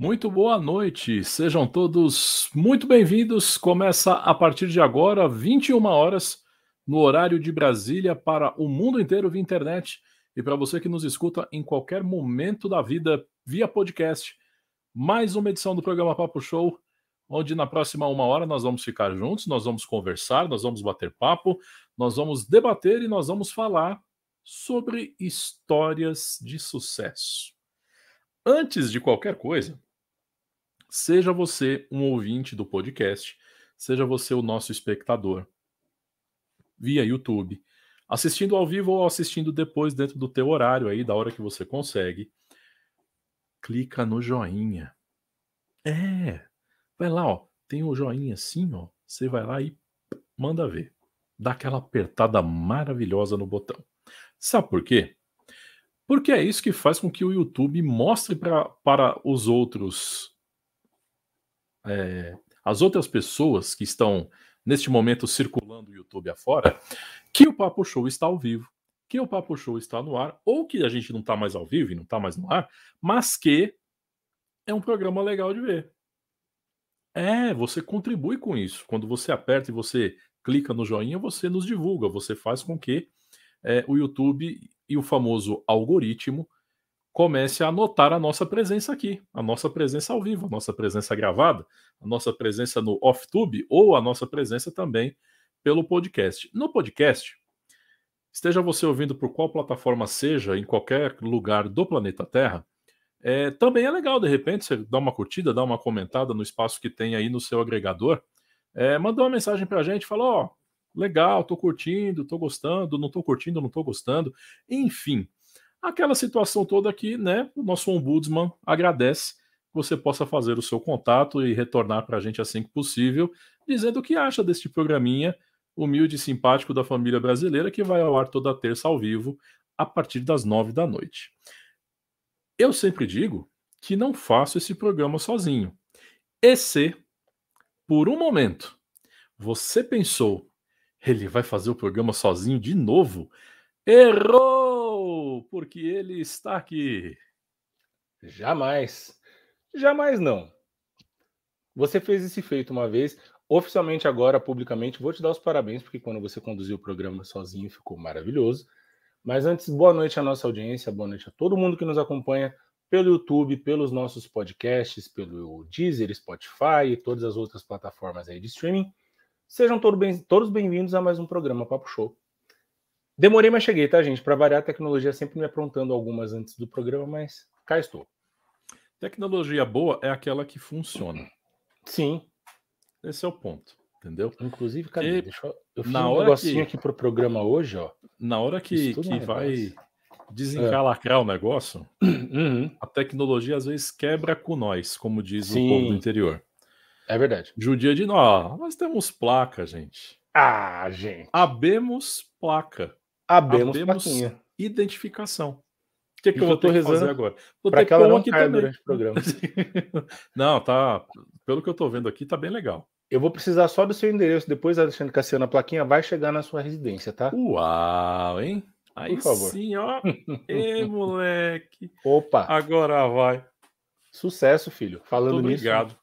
Muito boa noite, sejam todos muito bem-vindos. Começa a partir de agora, 21 horas, no horário de Brasília, para o mundo inteiro via internet e para você que nos escuta em qualquer momento da vida via podcast. Mais uma edição do programa Papo Show, onde na próxima uma hora nós vamos ficar juntos, nós vamos conversar, nós vamos bater papo, nós vamos debater e nós vamos falar sobre histórias de sucesso. Antes de qualquer coisa, Seja você um ouvinte do podcast, seja você o nosso espectador via YouTube, assistindo ao vivo ou assistindo depois dentro do teu horário aí, da hora que você consegue, clica no joinha. É, vai lá, ó, tem o joinha assim, ó, você vai lá e manda ver. Dá aquela apertada maravilhosa no botão. Sabe por quê? Porque é isso que faz com que o YouTube mostre pra, para os outros é, as outras pessoas que estão neste momento circulando o YouTube afora, que o Papo Show está ao vivo, que o Papo Show está no ar, ou que a gente não está mais ao vivo e não está mais no ar, mas que é um programa legal de ver. É, você contribui com isso. Quando você aperta e você clica no joinha, você nos divulga, você faz com que é, o YouTube e o famoso algoritmo comece a notar a nossa presença aqui, a nossa presença ao vivo, a nossa presença gravada, a nossa presença no off-tube ou a nossa presença também pelo podcast. No podcast, esteja você ouvindo por qual plataforma seja, em qualquer lugar do planeta Terra, é, também é legal, de repente, você dá uma curtida, dá uma comentada no espaço que tem aí no seu agregador, é, mandar uma mensagem para a gente, fala, ó, legal, tô curtindo, tô gostando, não tô curtindo, não tô gostando, enfim, Aquela situação toda aqui, né? O nosso ombudsman agradece que você possa fazer o seu contato e retornar para a gente assim que possível, dizendo o que acha deste programinha humilde e simpático da família brasileira que vai ao ar toda terça ao vivo a partir das nove da noite. Eu sempre digo que não faço esse programa sozinho. E se, por um momento, você pensou, ele vai fazer o programa sozinho de novo? Errou! Porque ele está aqui. Jamais. Jamais não. Você fez esse feito uma vez, oficialmente agora, publicamente, vou te dar os parabéns, porque quando você conduziu o programa sozinho ficou maravilhoso. Mas antes, boa noite à nossa audiência, boa noite a todo mundo que nos acompanha pelo YouTube, pelos nossos podcasts, pelo Deezer, Spotify e todas as outras plataformas aí de streaming. Sejam todos bem-vindos a mais um programa Papo Show. Demorei, mas cheguei, tá, gente? Para variar, a tecnologia sempre me aprontando algumas antes do programa, mas cá estou. Tecnologia boa é aquela que funciona. Sim. Esse é o ponto, entendeu? Inclusive, cadê? E Deixa eu, eu fiz na um hora negocinho que, aqui pro programa hoje, ó. Na hora que, que vai desencalacrar é. o negócio, uhum. a tecnologia às vezes quebra com nós, como diz Sim. o povo do interior. É verdade. Judia de nós. Nós temos placa, gente. Ah, gente. Abemos placa. Abemos, Abemos plaquinha. identificação. O que, que eu vou ter rezando fazer agora? Vou ter que ela não durante o programa. não, tá. Pelo que eu tô vendo aqui, tá bem legal. Eu vou precisar só do seu endereço. Depois, Alexandre Cassiano, a plaquinha vai chegar na sua residência, tá? Uau, hein? Aí Por favor. sim, ó. Ê, moleque. Opa. Agora vai. Sucesso, filho. Falando Muito nisso. Obrigado.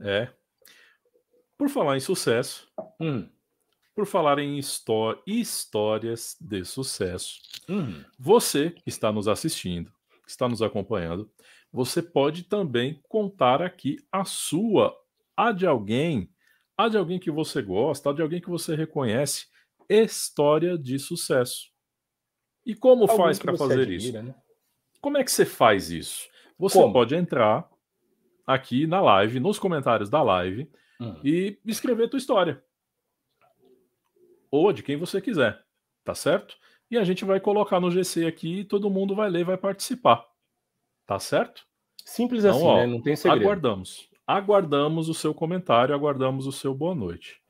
É. Por falar em sucesso, hum por falar em histórias de sucesso. Uhum. Você que está nos assistindo, que está nos acompanhando, você pode também contar aqui a sua, a de alguém, a de alguém que você gosta, a de alguém que você reconhece, história de sucesso. E como Alguém faz para fazer admira, isso? Né? Como é que você faz isso? Você como? pode entrar aqui na live, nos comentários da live, hum. e escrever tua história ou de quem você quiser, tá certo? E a gente vai colocar no GC aqui e todo mundo vai ler, vai participar. Tá certo? Simples então, assim, ó, né? Não tem segredo. Aguardamos. Aguardamos o seu comentário, aguardamos o seu boa noite.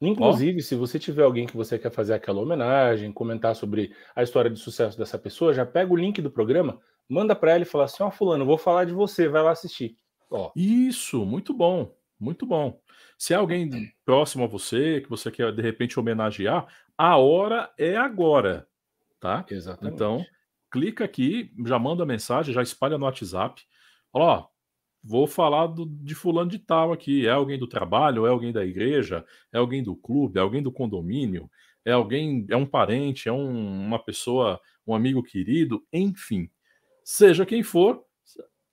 Inclusive, se você tiver alguém que você quer fazer aquela homenagem, comentar sobre a história de sucesso dessa pessoa, já pega o link do programa, manda para ela e fala assim: Ó, oh, Fulano, vou falar de você, vai lá assistir. Ó. Isso, muito bom, muito bom. Se é alguém próximo a você, que você quer de repente homenagear, a hora é agora, tá? Exatamente. Então, clica aqui, já manda mensagem, já espalha no WhatsApp. Ó, vou falar do, de fulano de tal aqui. É alguém do trabalho, é alguém da igreja, é alguém do clube, é alguém do condomínio, é alguém, é um parente, é um, uma pessoa, um amigo querido, enfim. Seja quem for,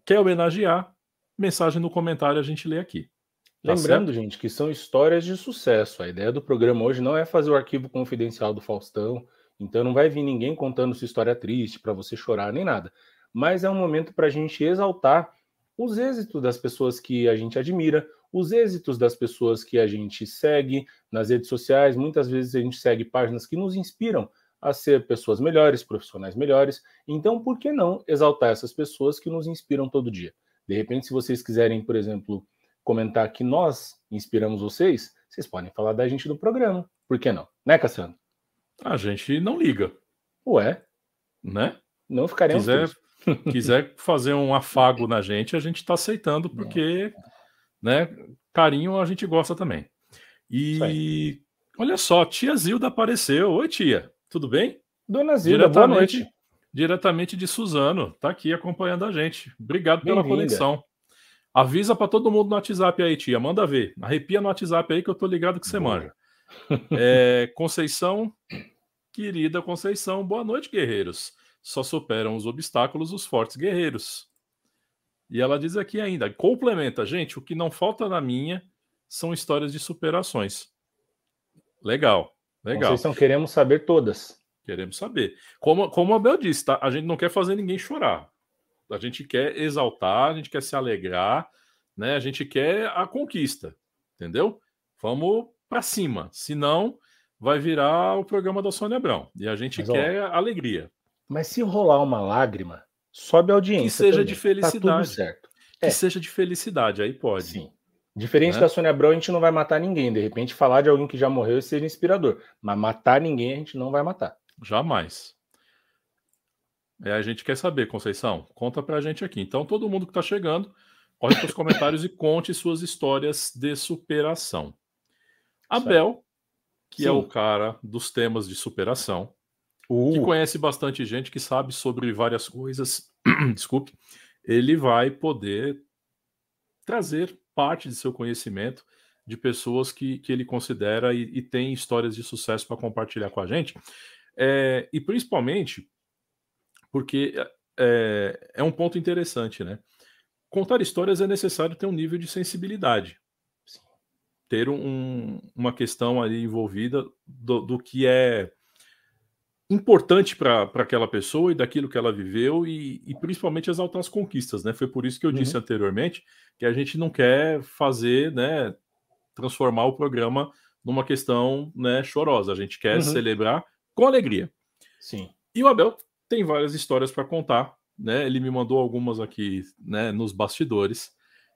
quer homenagear, mensagem no comentário a gente lê aqui. Tá Lembrando, certo? gente, que são histórias de sucesso. A ideia do programa hoje não é fazer o arquivo confidencial do Faustão, então não vai vir ninguém contando sua história triste para você chorar nem nada. Mas é um momento para a gente exaltar os êxitos das pessoas que a gente admira, os êxitos das pessoas que a gente segue nas redes sociais. Muitas vezes a gente segue páginas que nos inspiram a ser pessoas melhores, profissionais melhores. Então, por que não exaltar essas pessoas que nos inspiram todo dia? De repente, se vocês quiserem, por exemplo, comentar que nós inspiramos vocês, vocês podem falar da gente no programa. Por que não? Né, Cassiano? A gente não liga. Ué? Né? Não ficaremos. Quiser, quiser fazer um afago na gente, a gente está aceitando, porque, né, carinho a gente gosta também. E olha só, tia Zilda apareceu. Oi, tia, tudo bem? Dona Zilda, boa noite. Diretamente de Suzano, tá aqui acompanhando a gente. Obrigado pela conexão. Avisa para todo mundo no WhatsApp aí, tia. Manda ver. Arrepia no WhatsApp aí que eu tô ligado que você boa. manja. É, Conceição, querida Conceição, boa noite, guerreiros. Só superam os obstáculos os fortes guerreiros. E ela diz aqui ainda, complementa, gente, o que não falta na minha são histórias de superações. Legal, legal. Conceição, queremos saber todas. Queremos saber. Como, como a Bel disse, tá? a gente não quer fazer ninguém chorar. A gente quer exaltar, a gente quer se alegrar, né? A gente quer a conquista, entendeu? Vamos para cima. Senão, vai virar o programa da Sônia Abrão. E a gente Mas, quer ó, alegria. Mas se rolar uma lágrima, sobe a audiência. Que seja também. de felicidade. Tá tudo certo. Que é. seja de felicidade, aí pode. Sim. Diferente né? da Sônia Abrão, a gente não vai matar ninguém. De repente, falar de alguém que já morreu seja inspirador. Mas matar ninguém, a gente não vai matar. Jamais. É, a gente quer saber, Conceição. Conta pra gente aqui. Então, todo mundo que tá chegando, corre para os comentários e conte suas histórias de superação. Abel, que Sim. é o cara dos temas de superação, uh. que conhece bastante gente, que sabe sobre várias coisas, desculpe, ele vai poder trazer parte de seu conhecimento de pessoas que, que ele considera e, e tem histórias de sucesso para compartilhar com a gente. É, e principalmente porque é, é um ponto interessante, né? Contar histórias é necessário ter um nível de sensibilidade ter um, uma questão ali envolvida do, do que é importante para aquela pessoa e daquilo que ela viveu e, e, principalmente exaltar as conquistas, né? Foi por isso que eu uhum. disse anteriormente que a gente não quer fazer, né, transformar o programa numa questão, né, chorosa. A gente quer uhum. celebrar com alegria. Sim. E o Abel tem várias histórias para contar, né? Ele me mandou algumas aqui, né, nos bastidores.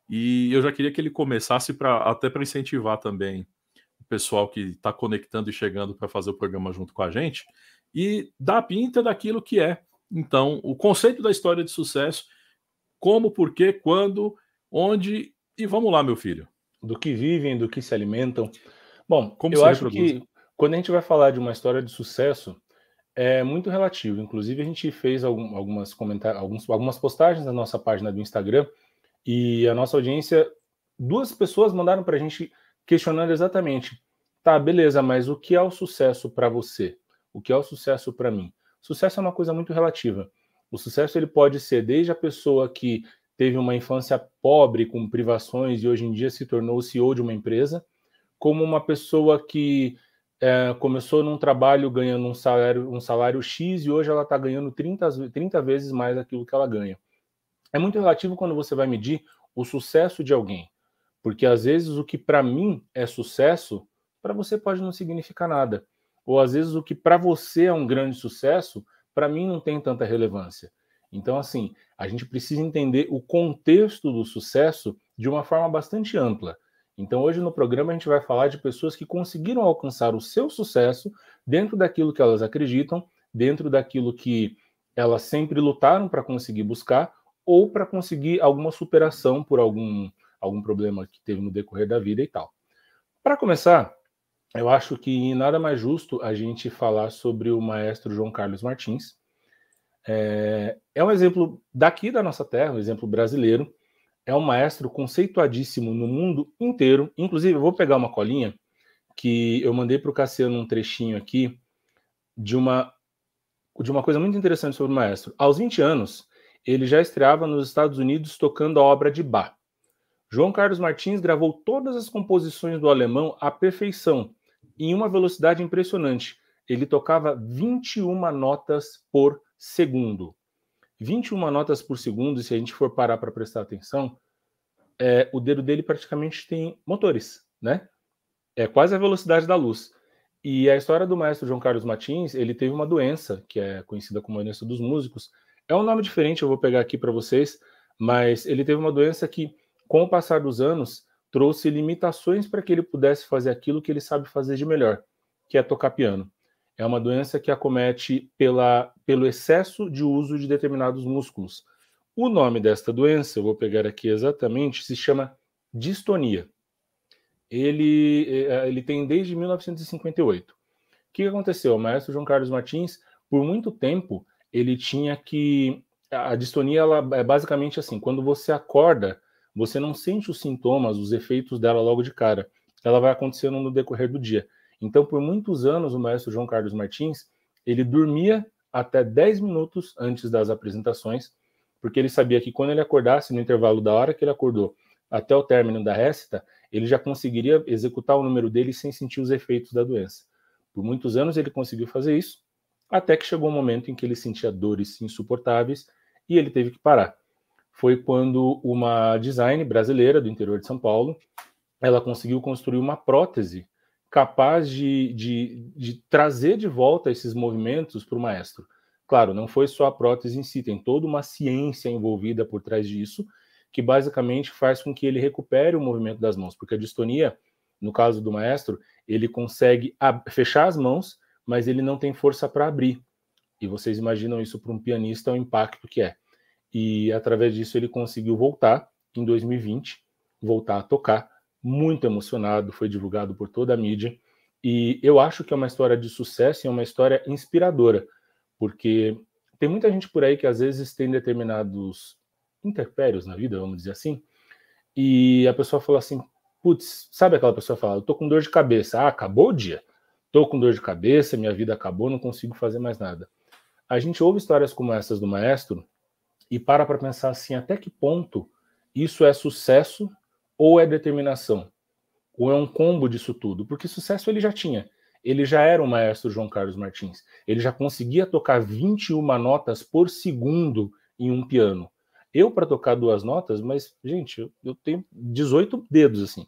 E eu já queria que ele começasse para até para incentivar também o pessoal que está conectando e chegando para fazer o programa junto com a gente e dar pinta daquilo que é. Então, o conceito da história de sucesso, como, por quê, quando, onde e vamos lá, meu filho. Do que vivem, do que se alimentam. Bom, como eu acho reproduz? que quando a gente vai falar de uma história de sucesso, é muito relativo. Inclusive, a gente fez algumas, comentar algumas postagens na nossa página do Instagram e a nossa audiência, duas pessoas mandaram para a gente questionando exatamente: tá, beleza, mas o que é o sucesso para você? O que é o sucesso para mim? Sucesso é uma coisa muito relativa. O sucesso ele pode ser desde a pessoa que teve uma infância pobre, com privações e hoje em dia se tornou CEO de uma empresa, como uma pessoa que é, começou num trabalho ganhando um salário, um salário X e hoje ela está ganhando 30, 30 vezes mais aquilo que ela ganha é muito relativo quando você vai medir o sucesso de alguém. Porque às vezes o que para mim é sucesso, para você pode não significar nada. Ou às vezes o que para você é um grande sucesso, para mim não tem tanta relevância. Então, assim, a gente precisa entender o contexto do sucesso de uma forma bastante ampla. Então, hoje no programa a gente vai falar de pessoas que conseguiram alcançar o seu sucesso dentro daquilo que elas acreditam, dentro daquilo que elas sempre lutaram para conseguir buscar, ou para conseguir alguma superação por algum, algum problema que teve no decorrer da vida e tal. Para começar, eu acho que nada mais justo a gente falar sobre o maestro João Carlos Martins. É, é um exemplo daqui da nossa terra, um exemplo brasileiro. É um maestro conceituadíssimo no mundo inteiro. Inclusive, eu vou pegar uma colinha que eu mandei para o Cassiano um trechinho aqui de uma, de uma coisa muito interessante sobre o maestro. Aos 20 anos, ele já estreava nos Estados Unidos tocando a obra de Bach. João Carlos Martins gravou todas as composições do alemão à perfeição, em uma velocidade impressionante. Ele tocava 21 notas por segundo. 21 notas por segundo, se a gente for parar para prestar atenção, é, o dedo dele praticamente tem motores, né? É quase a velocidade da luz. E a história do maestro João Carlos Martins, ele teve uma doença, que é conhecida como a doença dos músicos. É um nome diferente, eu vou pegar aqui para vocês, mas ele teve uma doença que, com o passar dos anos, trouxe limitações para que ele pudesse fazer aquilo que ele sabe fazer de melhor, que é tocar piano. É uma doença que acomete pela, pelo excesso de uso de determinados músculos. O nome desta doença, eu vou pegar aqui exatamente, se chama distonia. Ele, eh, ele tem desde 1958. O que aconteceu? O maestro João Carlos Martins, por muito tempo, ele tinha que. A distonia ela é basicamente assim: quando você acorda, você não sente os sintomas, os efeitos dela logo de cara. Ela vai acontecendo no decorrer do dia. Então, por muitos anos, o maestro João Carlos Martins, ele dormia até 10 minutos antes das apresentações, porque ele sabia que quando ele acordasse no intervalo da hora que ele acordou até o término da récita, ele já conseguiria executar o número dele sem sentir os efeitos da doença. Por muitos anos ele conseguiu fazer isso, até que chegou um momento em que ele sentia dores insuportáveis e ele teve que parar. Foi quando uma design brasileira do interior de São Paulo, ela conseguiu construir uma prótese capaz de, de, de trazer de volta esses movimentos para o maestro. Claro, não foi só a prótese em si, tem toda uma ciência envolvida por trás disso, que basicamente faz com que ele recupere o movimento das mãos, porque a distonia, no caso do maestro, ele consegue fechar as mãos, mas ele não tem força para abrir. E vocês imaginam isso para um pianista, o impacto que é. E através disso ele conseguiu voltar em 2020, voltar a tocar muito emocionado, foi divulgado por toda a mídia. E eu acho que é uma história de sucesso e é uma história inspiradora, porque tem muita gente por aí que às vezes tem determinados interpérios na vida, vamos dizer assim, e a pessoa fala assim: putz, sabe aquela pessoa fala, eu tô com dor de cabeça, ah, acabou o dia, tô com dor de cabeça, minha vida acabou, não consigo fazer mais nada. A gente ouve histórias como essas do maestro e para para pensar assim, até que ponto isso é sucesso ou é determinação? Ou é um combo disso tudo? Porque sucesso ele já tinha. Ele já era o maestro João Carlos Martins. Ele já conseguia tocar 21 notas por segundo em um piano. Eu, para tocar duas notas, mas, gente, eu, tenho 18 dedos, assim.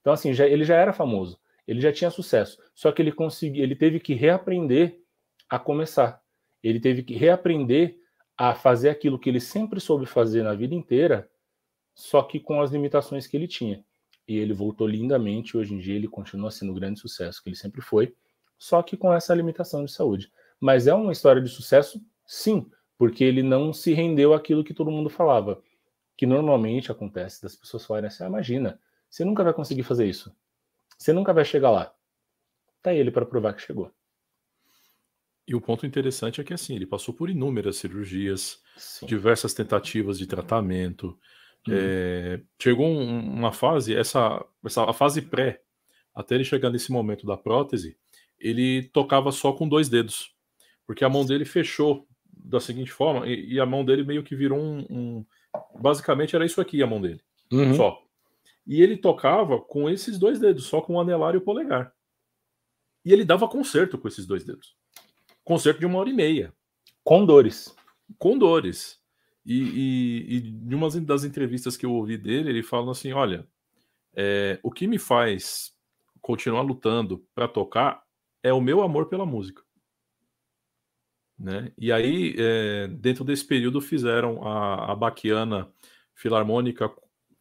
Então, assim, já, ele já era famoso. Ele já tinha sucesso. Só que ele conseguiu, ele teve que reaprender a começar. Ele teve que reaprender a fazer aquilo que ele sempre soube fazer na vida inteira, só que com as limitações que ele tinha. E ele voltou lindamente, hoje em dia ele continua sendo o grande sucesso que ele sempre foi, só que com essa limitação de saúde. Mas é uma história de sucesso, sim, porque ele não se rendeu àquilo que todo mundo falava, que normalmente acontece das pessoas falarem assim: ah, imagina, você nunca vai conseguir fazer isso, você nunca vai chegar lá. Tá ele para provar que chegou. E o ponto interessante é que assim, ele passou por inúmeras cirurgias, Sim. diversas tentativas de tratamento, Uhum. É, chegou um, uma fase, essa, essa a fase pré, até ele chegar nesse momento da prótese, ele tocava só com dois dedos, porque a mão dele fechou da seguinte forma, e, e a mão dele meio que virou um, um, Basicamente era isso aqui a mão dele, uhum. só. E ele tocava com esses dois dedos, só com o anelar e o polegar. E ele dava concerto com esses dois dedos. Concerto de uma hora e meia. Com dores. Com dores. E, e, e de uma das entrevistas que eu ouvi dele, ele fala assim: olha, é, o que me faz continuar lutando para tocar é o meu amor pela música. Né? E aí, é, dentro desse período, fizeram a, a Baquiana Filarmônica.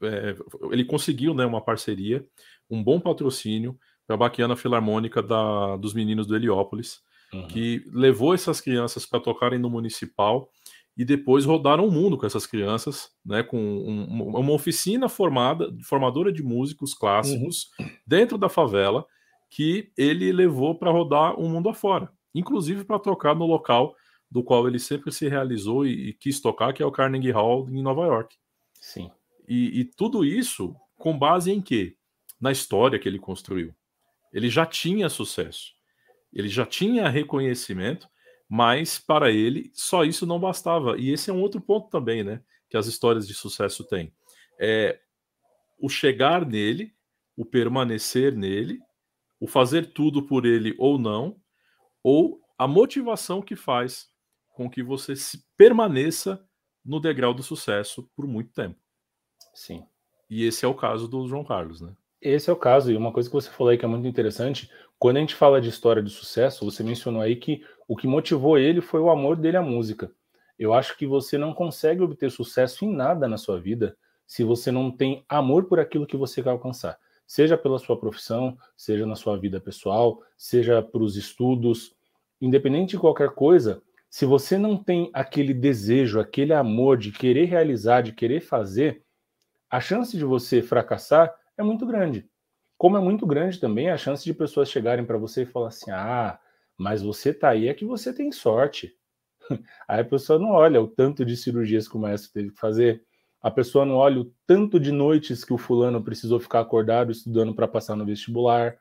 É, ele conseguiu né, uma parceria, um bom patrocínio para a Baquiana Filarmônica da, dos meninos do Heliópolis, uhum. que levou essas crianças para tocarem no municipal e depois rodaram o mundo com essas crianças, né, com um, uma oficina formada, formadora de músicos clássicos uhum. dentro da favela, que ele levou para rodar o mundo afora, inclusive para tocar no local do qual ele sempre se realizou e, e, quis tocar, que é o Carnegie Hall em Nova York. Sim. E, e tudo isso com base em quê? Na história que ele construiu. Ele já tinha sucesso, ele já tinha reconhecimento, mas para ele só isso não bastava. E esse é um outro ponto também, né? Que as histórias de sucesso têm. É o chegar nele, o permanecer nele, o fazer tudo por ele ou não, ou a motivação que faz com que você se permaneça no degrau do sucesso por muito tempo. Sim. E esse é o caso do João Carlos, né? Esse é o caso, e uma coisa que você falou aí que é muito interessante, quando a gente fala de história de sucesso, você mencionou aí que o que motivou ele foi o amor dele à música. Eu acho que você não consegue obter sucesso em nada na sua vida se você não tem amor por aquilo que você quer alcançar. Seja pela sua profissão, seja na sua vida pessoal, seja para os estudos, independente de qualquer coisa, se você não tem aquele desejo, aquele amor de querer realizar, de querer fazer, a chance de você fracassar é muito grande. Como é muito grande também a chance de pessoas chegarem para você e falar assim: ah, mas você tá aí é que você tem sorte. Aí a pessoa não olha o tanto de cirurgias que o maestro teve que fazer, a pessoa não olha o tanto de noites que o fulano precisou ficar acordado estudando para passar no vestibular,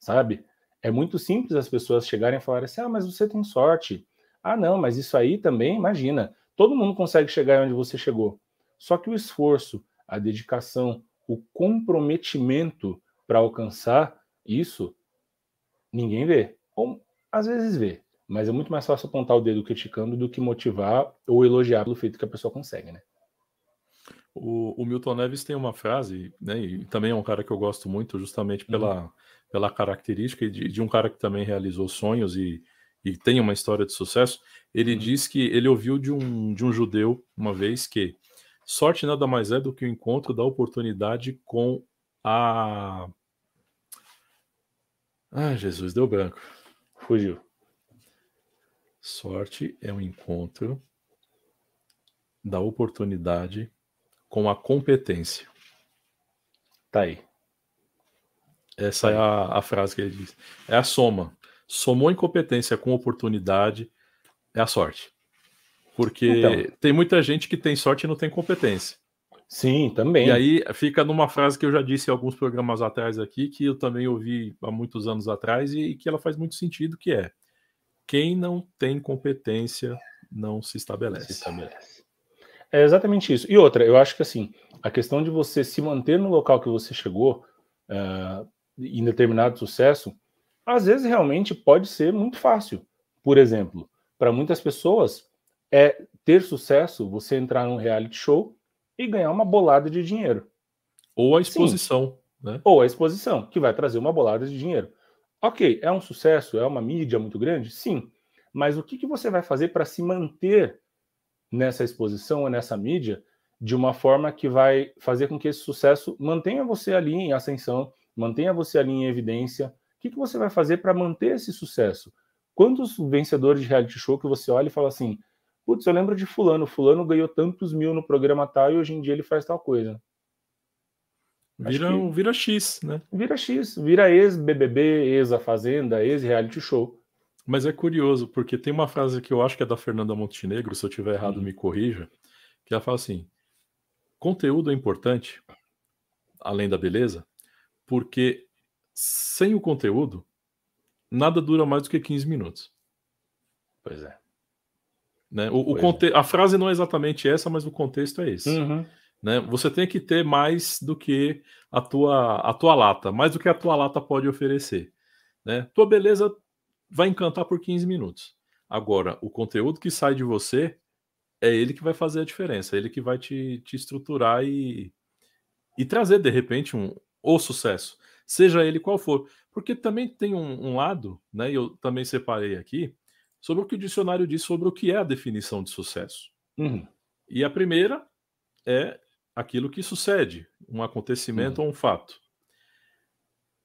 sabe? É muito simples as pessoas chegarem e falarem assim: ah, mas você tem sorte. Ah, não, mas isso aí também, imagina, todo mundo consegue chegar onde você chegou. Só que o esforço, a dedicação, o comprometimento para alcançar isso, ninguém vê. Ou às vezes vê, mas é muito mais fácil apontar o dedo criticando do que motivar ou elogiar pelo feito que a pessoa consegue, né? O, o, Milton Neves tem uma frase, né, e também é um cara que eu gosto muito, justamente pela, uhum. pela característica de, de, um cara que também realizou sonhos e, e tem uma história de sucesso. Ele uhum. diz que ele ouviu de um, de um judeu uma vez que sorte nada mais é do que o encontro da oportunidade com a. Ah, Jesus, deu branco. Fugiu. Sorte é o encontro da oportunidade com a competência. Tá aí. Essa tá é a, a, frase que ele diz. É a soma. Somou incompetência com oportunidade, é a sorte. Porque então, tem muita gente que tem sorte e não tem competência. Sim, também. E aí fica numa frase que eu já disse em alguns programas atrás aqui, que eu também ouvi há muitos anos atrás e que ela faz muito sentido, que é quem não tem competência não se estabelece. Se estabelece. É exatamente isso. E outra, eu acho que assim, a questão de você se manter no local que você chegou uh, em determinado sucesso, às vezes realmente pode ser muito fácil. Por exemplo, para muitas pessoas é ter sucesso você entrar num reality show e ganhar uma bolada de dinheiro. Ou a exposição. Né? Ou a exposição, que vai trazer uma bolada de dinheiro. Ok, é um sucesso, é uma mídia muito grande? Sim. Mas o que, que você vai fazer para se manter nessa exposição ou nessa mídia de uma forma que vai fazer com que esse sucesso mantenha você ali em ascensão, mantenha você ali em evidência. O que, que você vai fazer para manter esse sucesso? Quantos vencedores de reality show que você olha e fala assim: putz, eu lembro de Fulano, Fulano ganhou tantos mil no programa tal e hoje em dia ele faz tal coisa. Vira, que... vira X, né? Vira X, vira ex-BBB, ex-A Fazenda, ex-reality show. Mas é curioso, porque tem uma frase que eu acho que é da Fernanda Montenegro, se eu tiver errado, me corrija, que ela fala assim: conteúdo é importante, além da beleza, porque sem o conteúdo, nada dura mais do que 15 minutos. Pois é. Né? O, o conte... é. A frase não é exatamente essa, mas o contexto é esse. Uhum. Né? Você tem que ter mais do que a tua, a tua lata, mais do que a tua lata pode oferecer. Né? Tua beleza vai encantar por 15 minutos. Agora, o conteúdo que sai de você é ele que vai fazer a diferença, é ele que vai te, te estruturar e, e trazer, de repente, um, o sucesso, seja ele qual for. Porque também tem um, um lado, né? Eu também separei aqui, sobre o que o dicionário diz sobre o que é a definição de sucesso. Uhum. E a primeira é aquilo que sucede, um acontecimento uhum. ou um fato.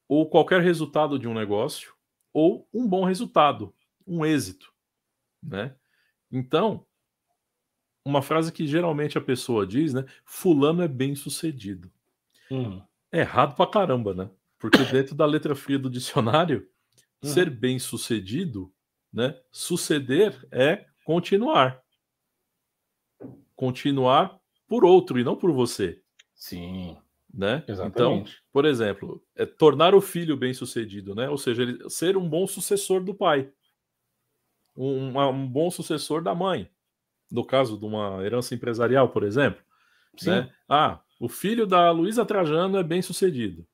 Ou qualquer resultado de um negócio, ou um bom resultado, um êxito, né? Então, uma frase que geralmente a pessoa diz, né? Fulano é bem sucedido. Uhum. É errado pra caramba, né? Porque dentro da letra fria do dicionário, uhum. ser bem sucedido, né? Suceder é continuar. Continuar por outro e não por você. Sim. Né? Exatamente. Então, por exemplo, é tornar o filho bem-sucedido, né? Ou seja, ele ser um bom sucessor do pai, um, um bom sucessor da mãe, no caso de uma herança empresarial, por exemplo. Sim. Né? Ah, o filho da Luísa Trajano é bem-sucedido.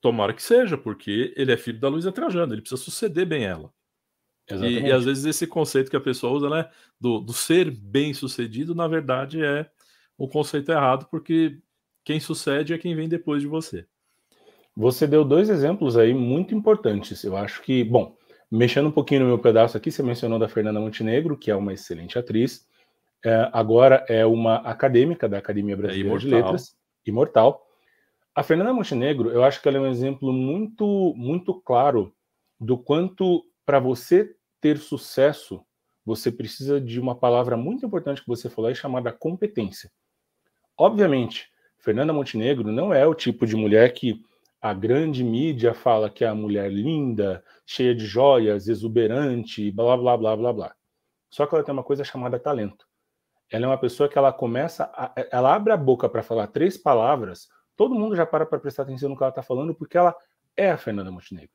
Tomara que seja, porque ele é filho da Luísa Trajano, ele precisa suceder bem ela. E, e, às vezes esse conceito que a pessoa usa, né, do, do ser bem sucedido, na verdade é um conceito errado, porque quem sucede é quem vem depois de você. Você deu dois exemplos aí muito importantes. Eu acho que, bom, mexendo um pouquinho no meu pedaço aqui, você mencionou da Fernanda Montenegro, que é uma excelente atriz. É, agora é uma acadêmica da Academia Brasileira é de Letras, imortal. A Fernanda Montenegro, eu acho que ela é um exemplo muito, muito claro do quanto para você ter sucesso, você precisa de uma palavra muito importante que você falou, é chamada competência. Obviamente, Fernanda Montenegro não é o tipo de mulher que a grande mídia fala que é a mulher linda, cheia de joias, exuberante, blá blá blá blá blá. Só que ela tem uma coisa chamada talento. Ela é uma pessoa que ela começa, a, ela abre a boca para falar três palavras, todo mundo já para para prestar atenção no que ela está falando, porque ela é a Fernanda Montenegro.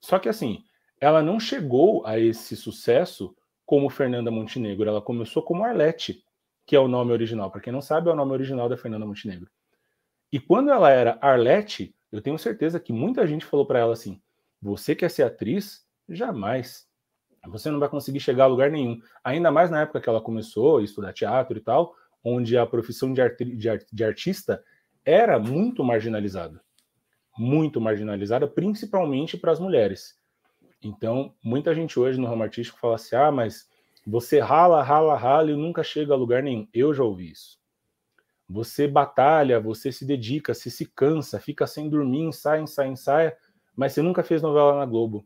Só que assim, ela não chegou a esse sucesso como Fernanda Montenegro. Ela começou como Arlete, que é o nome original. Para quem não sabe, é o nome original da Fernanda Montenegro. E quando ela era Arlete, eu tenho certeza que muita gente falou para ela assim: você quer ser atriz? Jamais. Você não vai conseguir chegar a lugar nenhum. Ainda mais na época que ela começou a estudar teatro e tal, onde a profissão de, de, art de artista era muito marginalizada. Muito marginalizada, principalmente para as mulheres. Então, muita gente hoje no ramo artístico fala assim: ah, mas você rala, rala, rala e nunca chega a lugar nenhum. Eu já ouvi isso. Você batalha, você se dedica, você se cansa, fica sem dormir, ensaia, ensaia, ensaia, mas você nunca fez novela na Globo.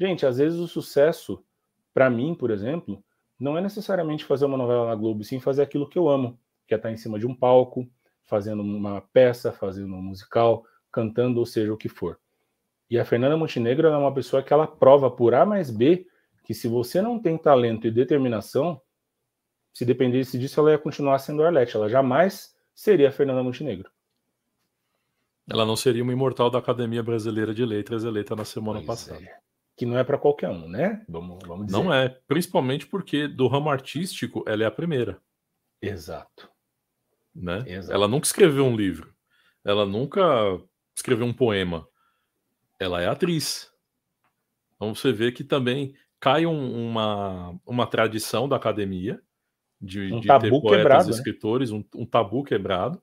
Gente, às vezes o sucesso, para mim, por exemplo, não é necessariamente fazer uma novela na Globo, sim fazer aquilo que eu amo, que é estar em cima de um palco, fazendo uma peça, fazendo um musical, cantando, ou seja, o que for. E a Fernanda Montenegro é uma pessoa que ela prova por A mais B que se você não tem talento e determinação, se dependesse disso, ela ia continuar sendo Arlete. Ela jamais seria a Fernanda Montenegro. Ela não seria uma imortal da Academia Brasileira de Letras eleita na semana pois passada. É. Que não é para qualquer um, né? Vamos, vamos dizer. Não é, principalmente porque do ramo artístico ela é a primeira. Exato. Né? Exato. Ela nunca escreveu um livro. Ela nunca escreveu um poema ela é atriz. Então você vê que também cai um, uma, uma tradição da academia de, um de ter poetas quebrado, né? escritores, né? um, um, tabu quebrado.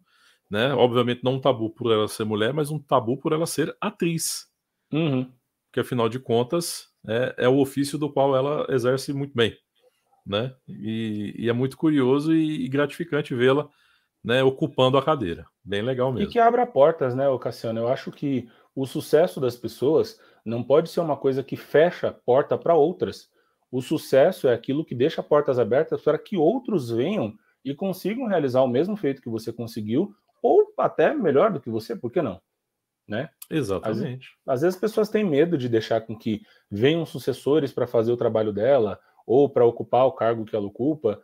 Né? Obviamente não um tabu por ela ser mulher, mas um tabu por ela ser atriz. Uhum. Porque afinal de contas é, é, o ofício do qual ela exerce muito bem. Né? E, e é muito curioso e, e gratificante vê-la né, ocupando a cadeira. Bem legal mesmo. E que abra portas, né, Cassiano? Eu acho que o sucesso das pessoas não pode ser uma coisa que fecha a porta para outras. O sucesso é aquilo que deixa portas abertas para que outros venham e consigam realizar o mesmo feito que você conseguiu, ou até melhor do que você, por que não? Né? Exatamente. Às, às vezes as pessoas têm medo de deixar com que venham sucessores para fazer o trabalho dela ou para ocupar o cargo que ela ocupa.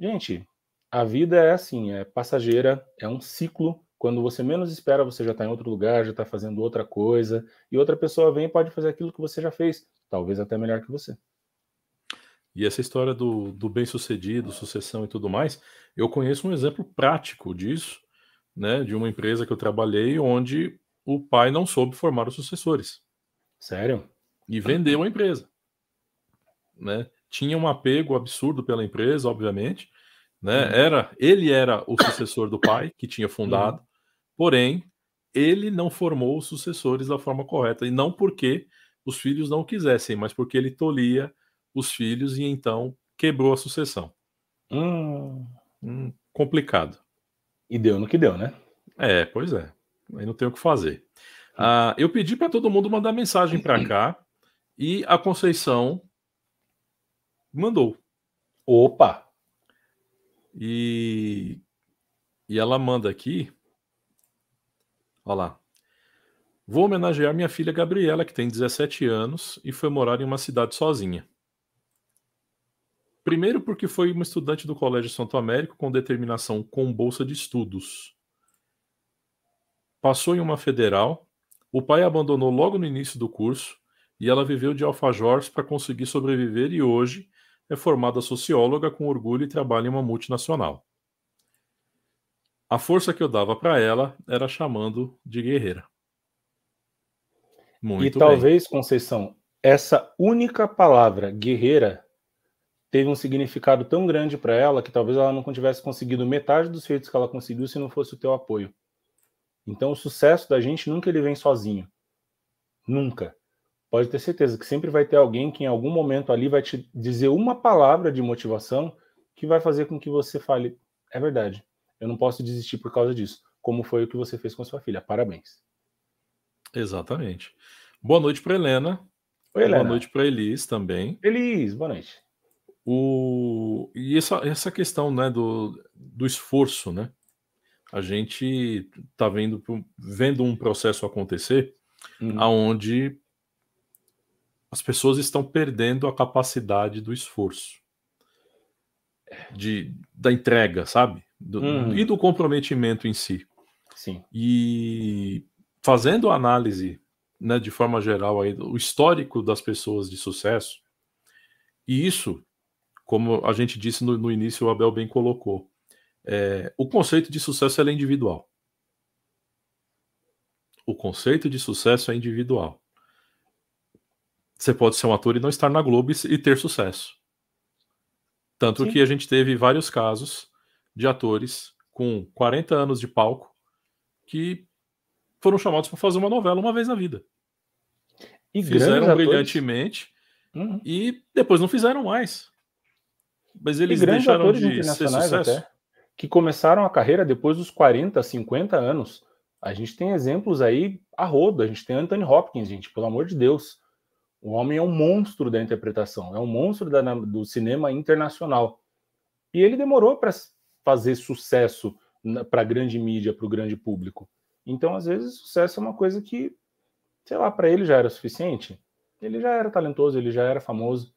Gente, a vida é assim, é passageira, é um ciclo quando você menos espera, você já está em outro lugar, já está fazendo outra coisa, e outra pessoa vem e pode fazer aquilo que você já fez, talvez até melhor que você. E essa história do, do bem-sucedido, sucessão e tudo mais, eu conheço um exemplo prático disso, né, de uma empresa que eu trabalhei onde o pai não soube formar os sucessores. Sério? E vendeu a empresa. Né? Tinha um apego absurdo pela empresa, obviamente, né? Uhum. Era, ele era o sucessor do pai que tinha fundado, uhum. porém ele não formou os sucessores da forma correta e não porque os filhos não quisessem, mas porque ele tolia os filhos e então quebrou a sucessão. Hum. Hum, complicado. E deu no que deu, né? É, pois é. Aí não tem o que fazer. Ah, eu pedi para todo mundo mandar mensagem para cá e a Conceição mandou. Opa! E, e ela manda aqui. Olha lá. Vou homenagear minha filha Gabriela, que tem 17 anos e foi morar em uma cidade sozinha. Primeiro, porque foi uma estudante do Colégio Santo Américo com determinação com bolsa de estudos. Passou em uma federal, o pai abandonou logo no início do curso e ela viveu de alfajores para conseguir sobreviver e hoje é formada socióloga com orgulho e trabalha em uma multinacional. A força que eu dava para ela era chamando de guerreira. Muito e talvez, bem. Conceição, essa única palavra, guerreira, teve um significado tão grande para ela que talvez ela não tivesse conseguido metade dos feitos que ela conseguiu se não fosse o teu apoio. Então, o sucesso da gente nunca ele vem sozinho. Nunca. Pode ter certeza que sempre vai ter alguém que em algum momento ali vai te dizer uma palavra de motivação que vai fazer com que você fale: é verdade, eu não posso desistir por causa disso. Como foi o que você fez com sua filha. Parabéns. Exatamente. Boa noite para Helena. Oi, Helena. Boa noite para Elis também. Elis, boa noite. O... E essa, essa questão né, do, do esforço, né? A gente está vendo, vendo um processo acontecer uhum. aonde as pessoas estão perdendo a capacidade do esforço, de, da entrega, sabe? Do, uhum. E do comprometimento em si. Sim. E fazendo análise, né, de forma geral, aí, o histórico das pessoas de sucesso, e isso como a gente disse no, no início, o Abel bem colocou, é, o conceito de sucesso é individual. O conceito de sucesso é individual. Você pode ser um ator e não estar na Globo e ter sucesso. Tanto Sim. que a gente teve vários casos de atores com 40 anos de palco que foram chamados para fazer uma novela uma vez na vida. E fizeram brilhantemente uhum. e depois não fizeram mais. Mas eles atores de internacionais até, que começaram a carreira depois dos 40, 50 anos. A gente tem exemplos aí a rodo. A gente tem Anthony Hopkins, gente, pelo amor de Deus. O homem é um monstro da interpretação, é um monstro da, do cinema internacional. E ele demorou para fazer sucesso para a grande mídia, para o grande público. Então, às vezes, sucesso é uma coisa que, sei lá, para ele já era suficiente. Ele já era talentoso, ele já era famoso.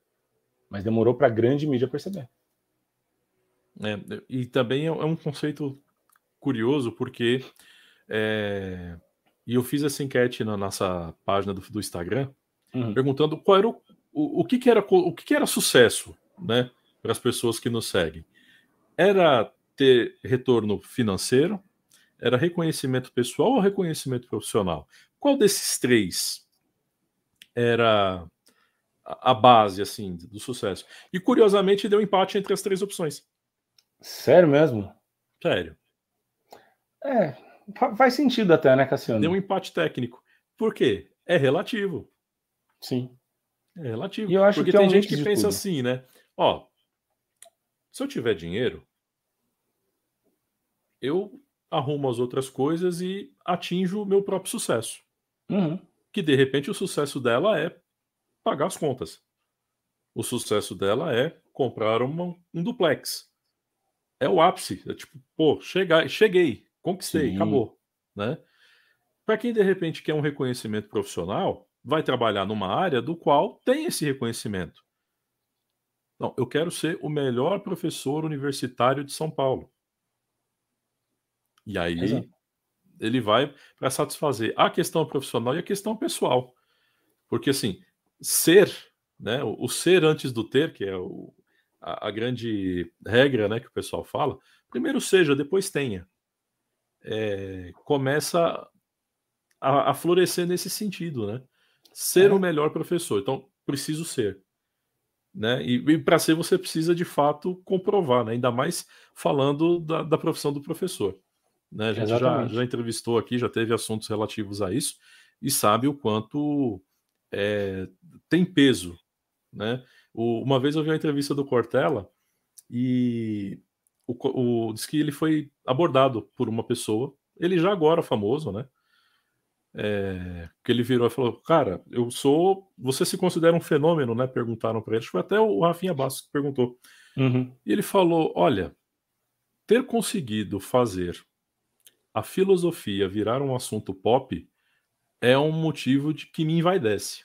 Mas demorou para a grande mídia perceber. É, e também é, é um conceito curioso, porque. É, e eu fiz essa enquete na nossa página do, do Instagram, uhum. perguntando qual era o, o, o, que, que, era, o que, que era sucesso né, para as pessoas que nos seguem. Era ter retorno financeiro? Era reconhecimento pessoal ou reconhecimento profissional? Qual desses três era a base assim do sucesso. E curiosamente deu empate entre as três opções. Sério mesmo? Sério. É, faz sentido até, né, Cassiano? Deu um empate técnico. Por quê? É relativo. Sim. É relativo. E eu acho Porque que tem é um gente que pensa tudo. assim, né? Ó, se eu tiver dinheiro, eu arrumo as outras coisas e atinjo o meu próprio sucesso. Uhum. Que de repente o sucesso dela é pagar as contas. O sucesso dela é comprar uma, um duplex. É o ápice. É tipo, pô, cheguei, cheguei conquistei, Sim. acabou. Né? Para quem de repente quer um reconhecimento profissional, vai trabalhar numa área do qual tem esse reconhecimento. Não, eu quero ser o melhor professor universitário de São Paulo. E aí Exato. ele vai para satisfazer a questão profissional e a questão pessoal. Porque assim, ser, né, o, o ser antes do ter, que é o, a, a, grande regra né, que o pessoal fala, primeiro seja, depois tenha. É, começa a, a, florescer nesse sentido, né? Ser é. o melhor professor. Então, preciso ser. Né? E, e para ser, você precisa de fato comprovar, né? ainda mais falando da, da profissão do professor. Né? A gente já, já entrevistou aqui, já teve assuntos relativos a isso, e sabe o quanto é, tem peso. Né? O, uma vez eu vi uma entrevista do Cortella e o, o, diz que ele foi abordado por uma pessoa, ele já agora famoso, né? É, que ele virou e falou: Cara, eu sou. Você se considera um fenômeno, né? Perguntaram para ele. Acho que foi até o Rafinha Bastos que perguntou. Uhum. E ele falou: Olha, ter conseguido fazer a filosofia virar um assunto pop é um motivo de que me envaidece.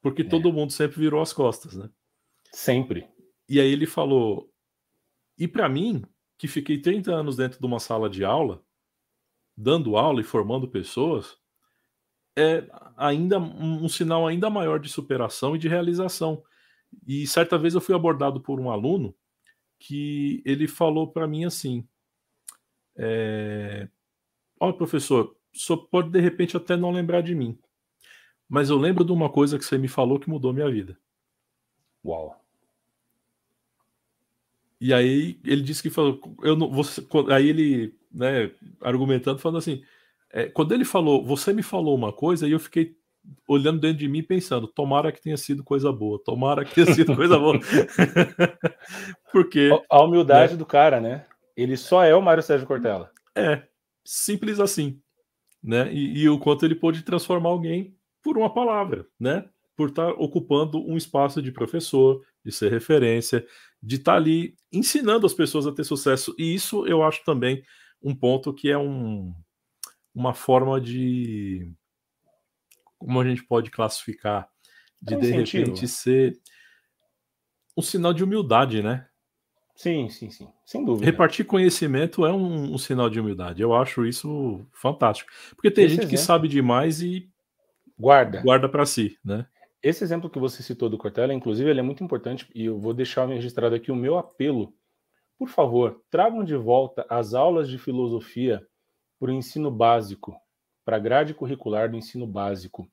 Porque é. todo mundo sempre virou as costas, né? Sempre. E aí ele falou: e para mim, que fiquei 30 anos dentro de uma sala de aula, dando aula e formando pessoas, é ainda um, sinal ainda maior de superação e de realização. E certa vez eu fui abordado por um aluno que ele falou para mim assim: é, Olha, professor, só pode de repente até não lembrar de mim, mas eu lembro de uma coisa que você me falou que mudou minha vida. Uau. E aí ele disse que falou, eu não, você, aí ele, né, argumentando, falando assim, é, quando ele falou, você me falou uma coisa e eu fiquei olhando dentro de mim pensando, tomara que tenha sido coisa boa, tomara que tenha sido coisa boa. Porque a humildade né? do cara, né? Ele só é o Mário Sérgio Cortella. É, simples assim, né? E, e o quanto ele pôde transformar alguém por uma palavra, né? Por estar ocupando um espaço de professor, de ser referência, de estar ali ensinando as pessoas a ter sucesso. E isso eu acho também um ponto que é um, uma forma de. Como a gente pode classificar? De é um de repente ser um sinal de humildade, né? Sim, sim, sim. Sem dúvida. Repartir conhecimento é um, um sinal de humildade. Eu acho isso fantástico. Porque tem Esse gente exemplo. que sabe demais e guarda guarda para si, né? Esse exemplo que você citou do Cortella, inclusive, ele é muito importante e eu vou deixar registrado aqui o meu apelo. Por favor, tragam de volta as aulas de filosofia para o ensino básico, para a grade curricular do ensino básico.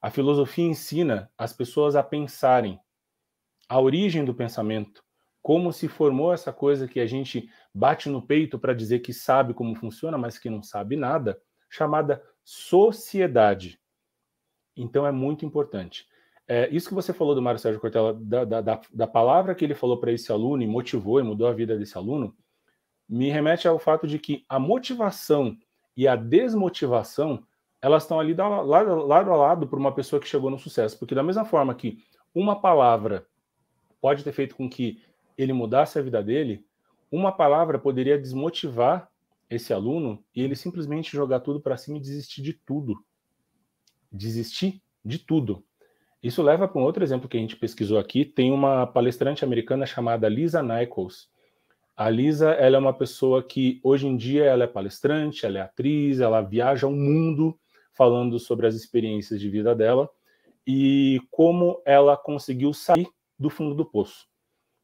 A filosofia ensina as pessoas a pensarem a origem do pensamento, como se formou essa coisa que a gente bate no peito para dizer que sabe como funciona, mas que não sabe nada, chamada sociedade. Então é muito importante. É, isso que você falou do Mário Sérgio Cortella, da, da, da palavra que ele falou para esse aluno e motivou e mudou a vida desse aluno, me remete ao fato de que a motivação e a desmotivação elas estão ali lado, lado a lado para uma pessoa que chegou no sucesso. Porque da mesma forma que uma palavra pode ter feito com que ele mudasse a vida dele, uma palavra poderia desmotivar esse aluno e ele simplesmente jogar tudo para cima e desistir de tudo. Desistir de tudo. Isso leva para um outro exemplo que a gente pesquisou aqui. Tem uma palestrante americana chamada Lisa Nichols. A Lisa ela é uma pessoa que hoje em dia ela é palestrante, ela é atriz, ela viaja o mundo falando sobre as experiências de vida dela e como ela conseguiu sair do fundo do poço.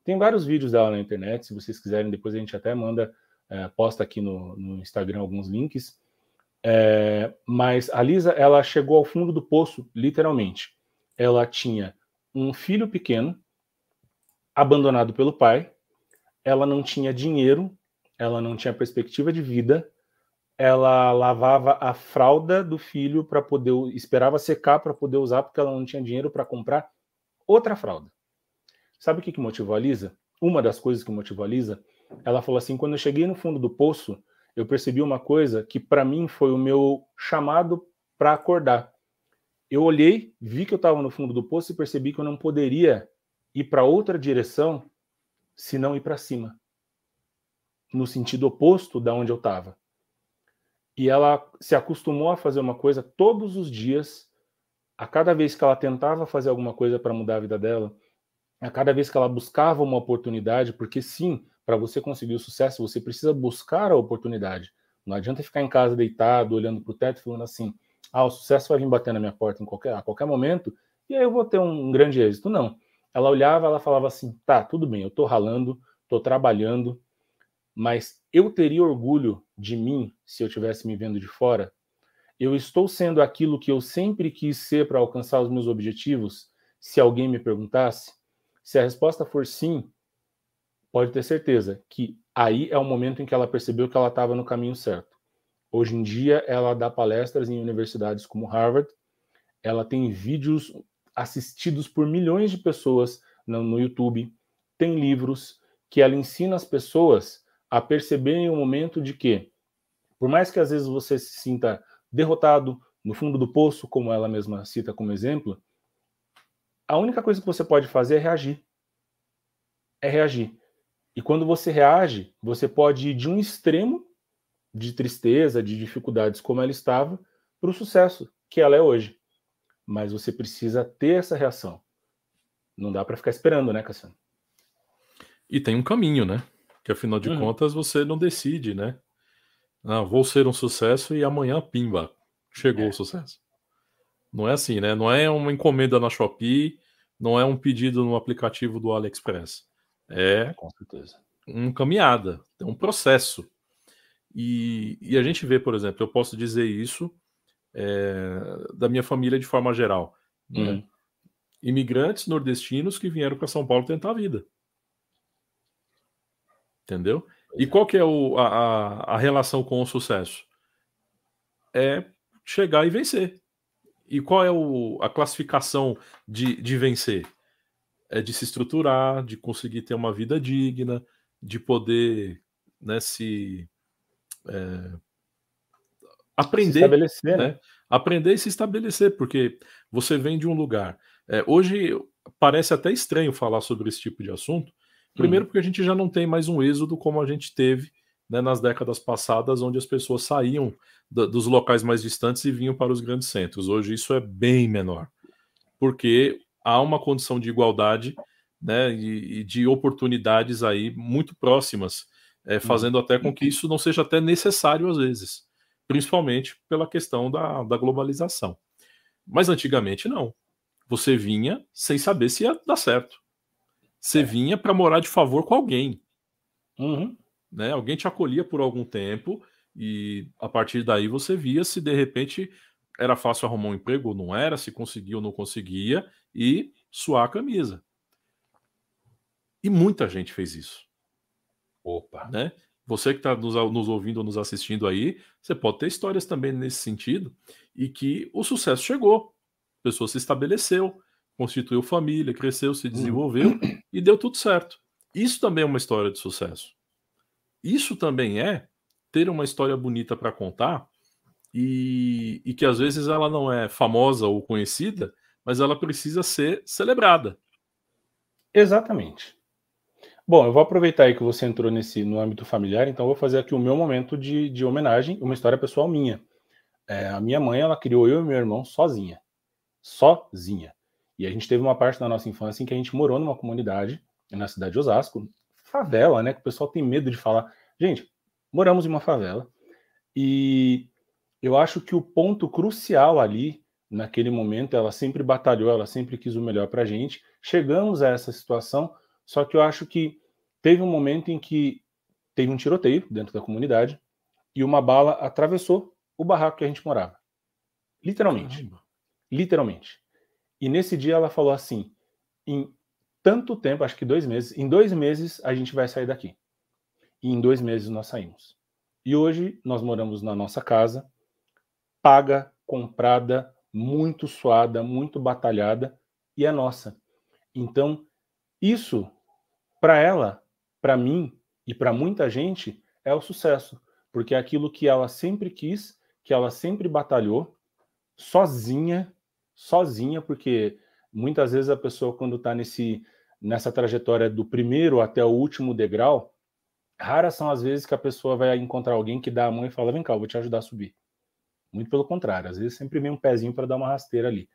Tem vários vídeos dela na internet, se vocês quiserem, depois a gente até manda, é, posta aqui no, no, Instagram alguns links. É, mas a Lisa, ela chegou ao fundo do poço, literalmente ela tinha um filho pequeno, abandonado pelo pai, ela não tinha dinheiro, ela não tinha perspectiva de vida, ela lavava a fralda do filho para poder esperava secar para poder usar porque ela não tinha dinheiro para comprar outra fralda. Sabe o que, que motivou a Lisa? Uma das coisas que motivou a Lisa, ela falou assim: quando eu cheguei no fundo do poço, eu percebi uma coisa que para mim foi o meu chamado para acordar eu olhei, vi que eu estava no fundo do poço e percebi que eu não poderia ir para outra direção se não ir para cima, no sentido oposto da onde eu estava. E ela se acostumou a fazer uma coisa todos os dias, a cada vez que ela tentava fazer alguma coisa para mudar a vida dela, a cada vez que ela buscava uma oportunidade, porque sim, para você conseguir o sucesso, você precisa buscar a oportunidade. Não adianta ficar em casa deitado, olhando para o teto, falando assim: ah, o sucesso vai vir bater na minha porta em qualquer, a qualquer momento e aí eu vou ter um, grande êxito. Não. Ela olhava, ela falava assim: tá, tudo bem, eu estou ralando, estou trabalhando, mas eu teria orgulho de mim se eu tivesse me vendo de fora? Eu estou sendo aquilo que eu sempre quis ser para alcançar os meus objetivos? Se alguém me perguntasse? Se a resposta for sim, pode ter certeza que aí é o momento em que ela percebeu que ela estava no caminho certo. Hoje em dia, ela dá palestras em universidades como Harvard. Ela tem vídeos assistidos por milhões de pessoas no, YouTube. Tem livros que ela ensina as pessoas a perceberem o momento de que, por mais que às vezes você se sinta derrotado, no fundo do poço, como ela mesma cita como exemplo, a única coisa que você pode fazer é reagir. É reagir. E quando você reage, você pode ir de um extremo de tristeza, de dificuldades como ela estava, para o sucesso que ela é hoje. Mas você precisa ter essa reação. não dá para ficar esperando, né, Cassiano? E tem um caminho, né? Que afinal de uhum. contas você não decide, né? Ah, vou ser um sucesso e amanhã, pimba, chegou é. o sucesso. Não é assim, né? Não é uma encomenda na Shopee, não é um pedido no aplicativo do AliExpress. É com certeza. uma caminhada, é um processo. E, e a gente vê, por exemplo, eu posso dizer isso é, da minha família de forma geral. Né? Uhum. Imigrantes nordestinos que vieram para São Paulo tentar a vida. Entendeu? E é. qual que é o, a, a relação com o sucesso? É chegar e vencer. E qual é o, a classificação de, de vencer? É de se estruturar, de conseguir ter uma vida digna, de poder né, se é, aprender, se estabelecer, né? né? aprender e se estabelecer, porque você vem de um lugar. É, hoje parece até estranho falar sobre esse tipo de assunto. Primeiro, hum. porque a gente já não tem mais um êxodo como a gente teve né, nas décadas passadas, onde as pessoas saíam da, dos locais mais distantes e vinham para os grandes centros. Hoje isso é bem menor, porque há uma condição de igualdade né, e, e de oportunidades aí muito próximas é, fazendo até com que isso não seja até necessário às vezes, principalmente pela questão da, da globalização. Mas antigamente não. Você vinha sem saber se ia dar certo. Você é. vinha para morar de favor com alguém. Uhum. Né? Alguém te acolhia por algum tempo e a partir daí você via se de repente era fácil arrumar um emprego ou não era, se conseguia ou não conseguia e suar a camisa. E muita gente fez isso. Opa. Né? Você que está nos, nos, ouvindo ou nos assistindo aí, você pode ter histórias também nesse sentido e que o sucesso chegou. A pessoa se estabeleceu, constituiu família, cresceu, se desenvolveu uhum. e deu tudo certo. Isso também é uma história de sucesso. Isso também é ter uma história bonita para contar e, e que às vezes ela não é famosa ou conhecida, mas ela precisa ser celebrada. Exatamente. Bom, eu vou aproveitar aí que você entrou nesse no âmbito familiar, então eu vou fazer aqui o meu momento de, de homenagem, uma história pessoal minha. É, a minha mãe, ela criou eu e meu irmão sozinha. Sozinha. E a gente teve uma parte da nossa infância em que a gente morou numa comunidade, na cidade de Osasco, favela, né? Que o pessoal tem medo de falar. Gente, moramos em uma favela. E eu acho que o ponto crucial ali, naquele momento, ela sempre batalhou, ela sempre quis o melhor pra gente. Chegamos a essa situação só que eu acho que teve um momento em que teve um tiroteio dentro da comunidade e uma bala atravessou o barraco que a gente morava. Literalmente. Caramba. Literalmente. E nesse dia ela falou assim: em tanto tempo, acho que dois meses, em dois meses a gente vai sair daqui. E em dois meses nós saímos. E hoje nós moramos na nossa casa, paga, comprada, muito suada, muito batalhada, e é nossa. Então, isso para ela, para mim e para muita gente é o sucesso, porque é aquilo que ela sempre quis, que ela sempre batalhou, sozinha, sozinha, porque muitas vezes a pessoa quando está nessa trajetória do primeiro até o último degrau, raras são as vezes que a pessoa vai encontrar alguém que dá a mão e fala: "Vem cá, eu vou te ajudar a subir". Muito pelo contrário, às vezes sempre vem um pezinho para dar uma rasteira ali.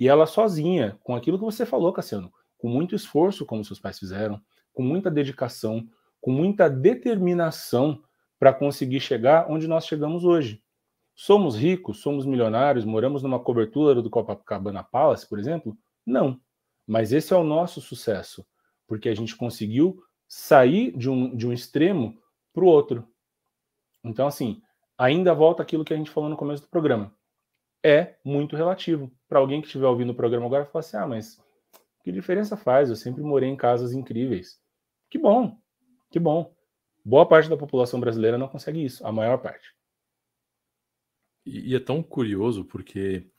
E ela sozinha, com aquilo que você falou, Cassiano, com muito esforço, como seus pais fizeram, com muita dedicação, com muita determinação para conseguir chegar onde nós chegamos hoje. Somos ricos, somos milionários, moramos numa cobertura do Copacabana Palace, por exemplo? Não. Mas esse é o nosso sucesso, porque a gente conseguiu sair de um, de um extremo para o outro. Então, assim, ainda volta aquilo que a gente falou no começo do programa. É muito relativo. Para alguém que estiver ouvindo o programa agora, fala assim: ah, mas que diferença faz? Eu sempre morei em casas incríveis. Que bom, que bom. Boa parte da população brasileira não consegue isso, a maior parte. E, é tão curioso porque,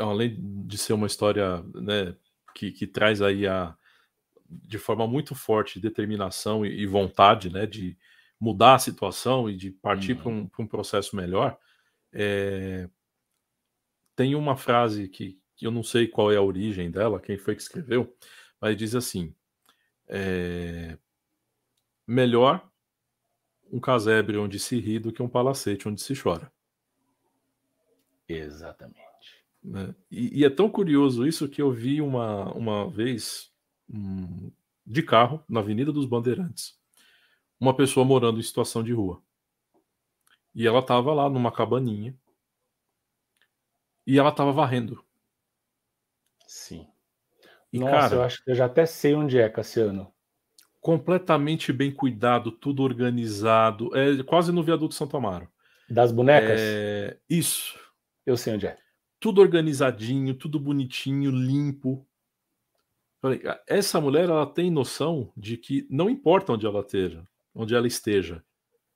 além de ser uma história né, que, que traz aí a, de forma muito forte determinação e, e vontade né, de mudar a situação e de partir uhum. para um, um, processo melhor, é, tem uma frase que, que eu não sei qual é a origem dela, quem foi que escreveu, mas diz assim: é, melhor um casebre onde se ri do que um palacete onde se chora. Exatamente. Né? E, e, é tão curioso isso que eu vi uma, uma vez um, de carro na Avenida dos Bandeirantes uma pessoa morando em situação de rua. E ela estava lá numa cabaninha e ela estava varrendo. Sim. E, Nossa, cara, eu acho que eu já até sei onde é, Cassiano. Completamente bem cuidado, tudo organizado. É quase no viaduto Santo Amaro. Das bonecas? É... Isso. Eu sei onde é. Tudo organizadinho, tudo bonitinho, limpo. Essa mulher ela tem noção de que não importa onde ela esteja, onde ela esteja.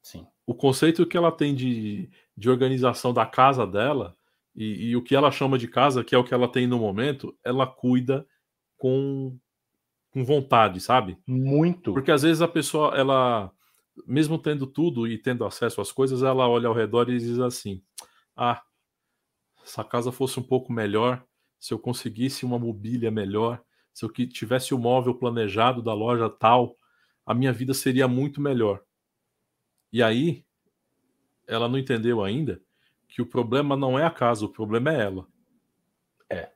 Sim. O conceito que ela tem de, de organização da casa dela e, e, o que ela chama de casa, que é o que ela tem no momento, ela cuida com, com vontade, sabe? Muito. Porque às vezes a pessoa, ela, mesmo tendo tudo e tendo acesso às coisas, ela olha ao redor e diz assim: Ah, se a casa fosse um pouco melhor, se eu conseguisse uma mobília melhor, se eu tivesse o móvel planejado da loja tal, a minha vida seria muito melhor. E aí, ela não entendeu ainda que o problema não é a casa, o problema é ela. É.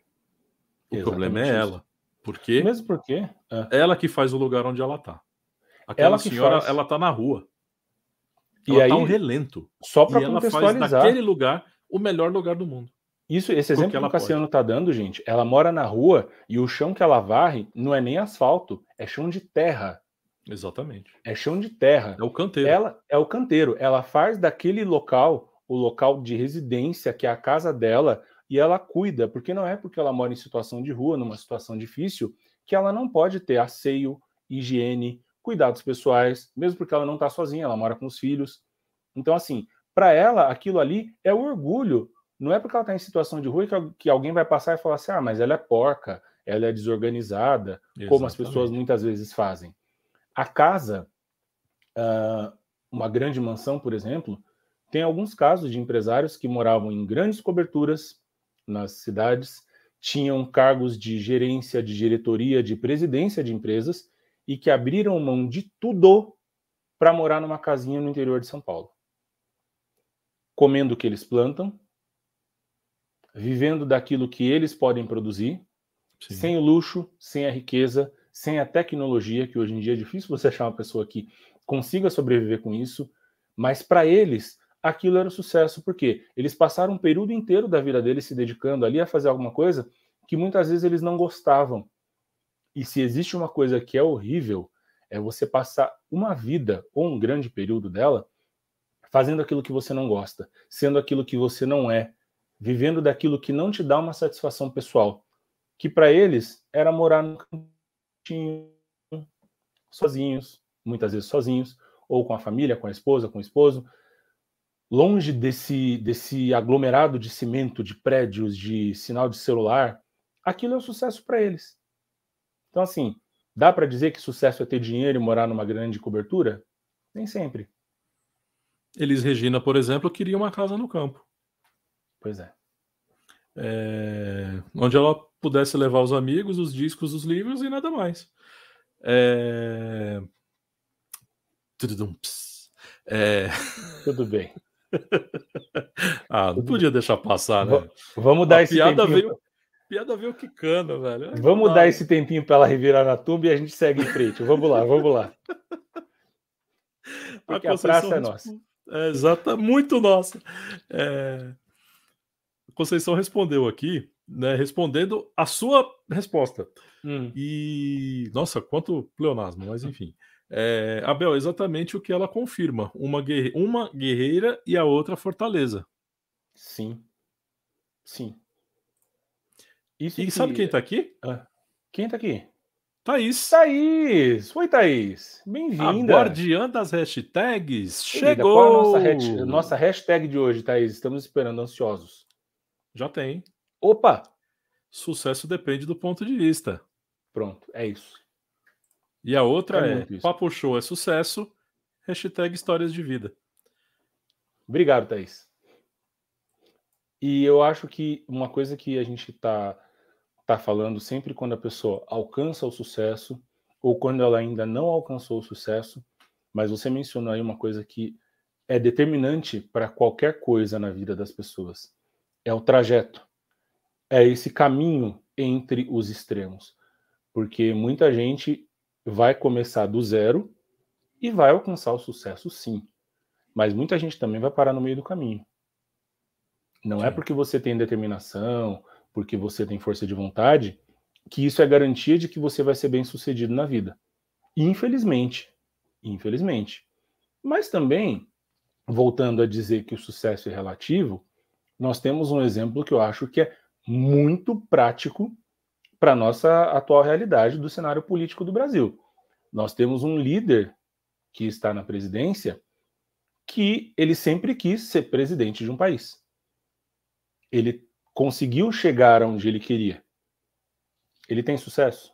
O Exatamente problema é isso. ela. Porque Mesmo porque é. ela que faz o lugar onde ela tá. Aquela ela senhora, faz... ela tá na rua. Ela e tá aí, um relento. Só para contextualizar. Ela faz daquele lugar o melhor lugar do mundo. Isso, esse exemplo que o Cassiano pode. tá dando, gente, ela mora na rua e o chão que ela varre não é nem asfalto, é chão de terra. Exatamente. É chão de terra. É o canteiro. Ela é o canteiro. Ela faz daquele local o local de residência, que é a casa dela, e ela cuida, porque não é porque ela mora em situação de rua, numa situação difícil, que ela não pode ter asseio, higiene, cuidados pessoais, mesmo porque ela não está sozinha, ela mora com os filhos. Então, assim, para ela, aquilo ali é o orgulho. Não é porque ela está em situação de rua que, que alguém vai passar e falar assim: ah, mas ela é porca, ela é desorganizada, Exatamente. como as pessoas muitas vezes fazem. A casa, uh, uma grande mansão, por exemplo, tem alguns casos de empresários que moravam em grandes coberturas nas cidades, tinham cargos de gerência, de diretoria, de presidência de empresas e que abriram mão de tudo para morar numa casinha no interior de São Paulo. Comendo o que eles plantam, vivendo daquilo que eles podem produzir, Sim. sem o luxo, sem a riqueza, sem a tecnologia, que hoje em dia é difícil você achar uma pessoa que consiga sobreviver com isso, mas para eles aquilo era um sucesso, porque eles passaram um período inteiro da vida deles se dedicando ali a fazer alguma coisa que muitas vezes eles não gostavam. E se existe uma coisa que é horrível, é você passar uma vida ou um grande período dela fazendo aquilo que você não gosta, sendo aquilo que você não é, vivendo daquilo que não te dá uma satisfação pessoal, que para eles era morar no sozinhos, muitas vezes sozinhos, ou com a família, com a esposa, com o esposo, longe desse, desse aglomerado de cimento, de prédios, de sinal de celular, aquilo é um sucesso para eles. Então, assim, dá para dizer que sucesso é ter dinheiro e morar numa grande cobertura? Nem sempre. Elis Regina, por exemplo, queria uma casa no campo. Pois é. é. Onde ela pudesse levar os amigos, os discos, os livros e nada mais. É... É... Tudo bem. Ah, não podia deixar passar, né? Vamos dar a esse piada tempinho. Veio, piada veio quicando, velho. Vamos dar esse tempinho para ela revirar na tumba e a gente segue em frente. Vamos lá, vamos lá. Porque a, a praça é nossa. É, exata, muito nossa. É... A Conceição respondeu aqui né, respondendo a sua resposta. Hum. E, nossa, quanto pleonasmo, mas enfim. É, Abel, exatamente o que ela confirma: uma, guerre... uma guerreira e a outra fortaleza. Sim. Sim. Isso e que... sabe quem tá aqui? Ah. Quem tá aqui? Thaís. Thaís! Oi, Thaís. Bem-vinda. A guardiã das hashtags. Chegou! Qual a nossa, hashtag, nossa hashtag de hoje, Thaís? Estamos esperando, ansiosos. Já tem. Opa! Sucesso depende do ponto de vista. Pronto, é isso. E a outra é, é Papo Show é sucesso, hashtag histórias de vida. Obrigado, Thaís. E eu acho que uma coisa que a gente está tá falando sempre quando a pessoa alcança o sucesso, ou quando ela ainda não alcançou o sucesso, mas você mencionou aí uma coisa que é determinante para qualquer coisa na vida das pessoas. É o trajeto é esse caminho entre os extremos. Porque muita gente vai começar do zero e vai alcançar o sucesso, sim. Mas muita gente também vai parar no meio do caminho. Não é sim. é porque você tem determinação, porque você tem força de vontade, que isso é garantia de que você vai ser bem sucedido na vida. Infelizmente. Infelizmente. Mas também, voltando a dizer que o sucesso é relativo, nós temos um exemplo que eu acho que é muito prático para a nossa atual realidade do cenário político do Brasil. Nós temos um líder que está na presidência que ele sempre quis ser presidente de um país. Ele conseguiu chegar onde ele queria. Ele tem sucesso?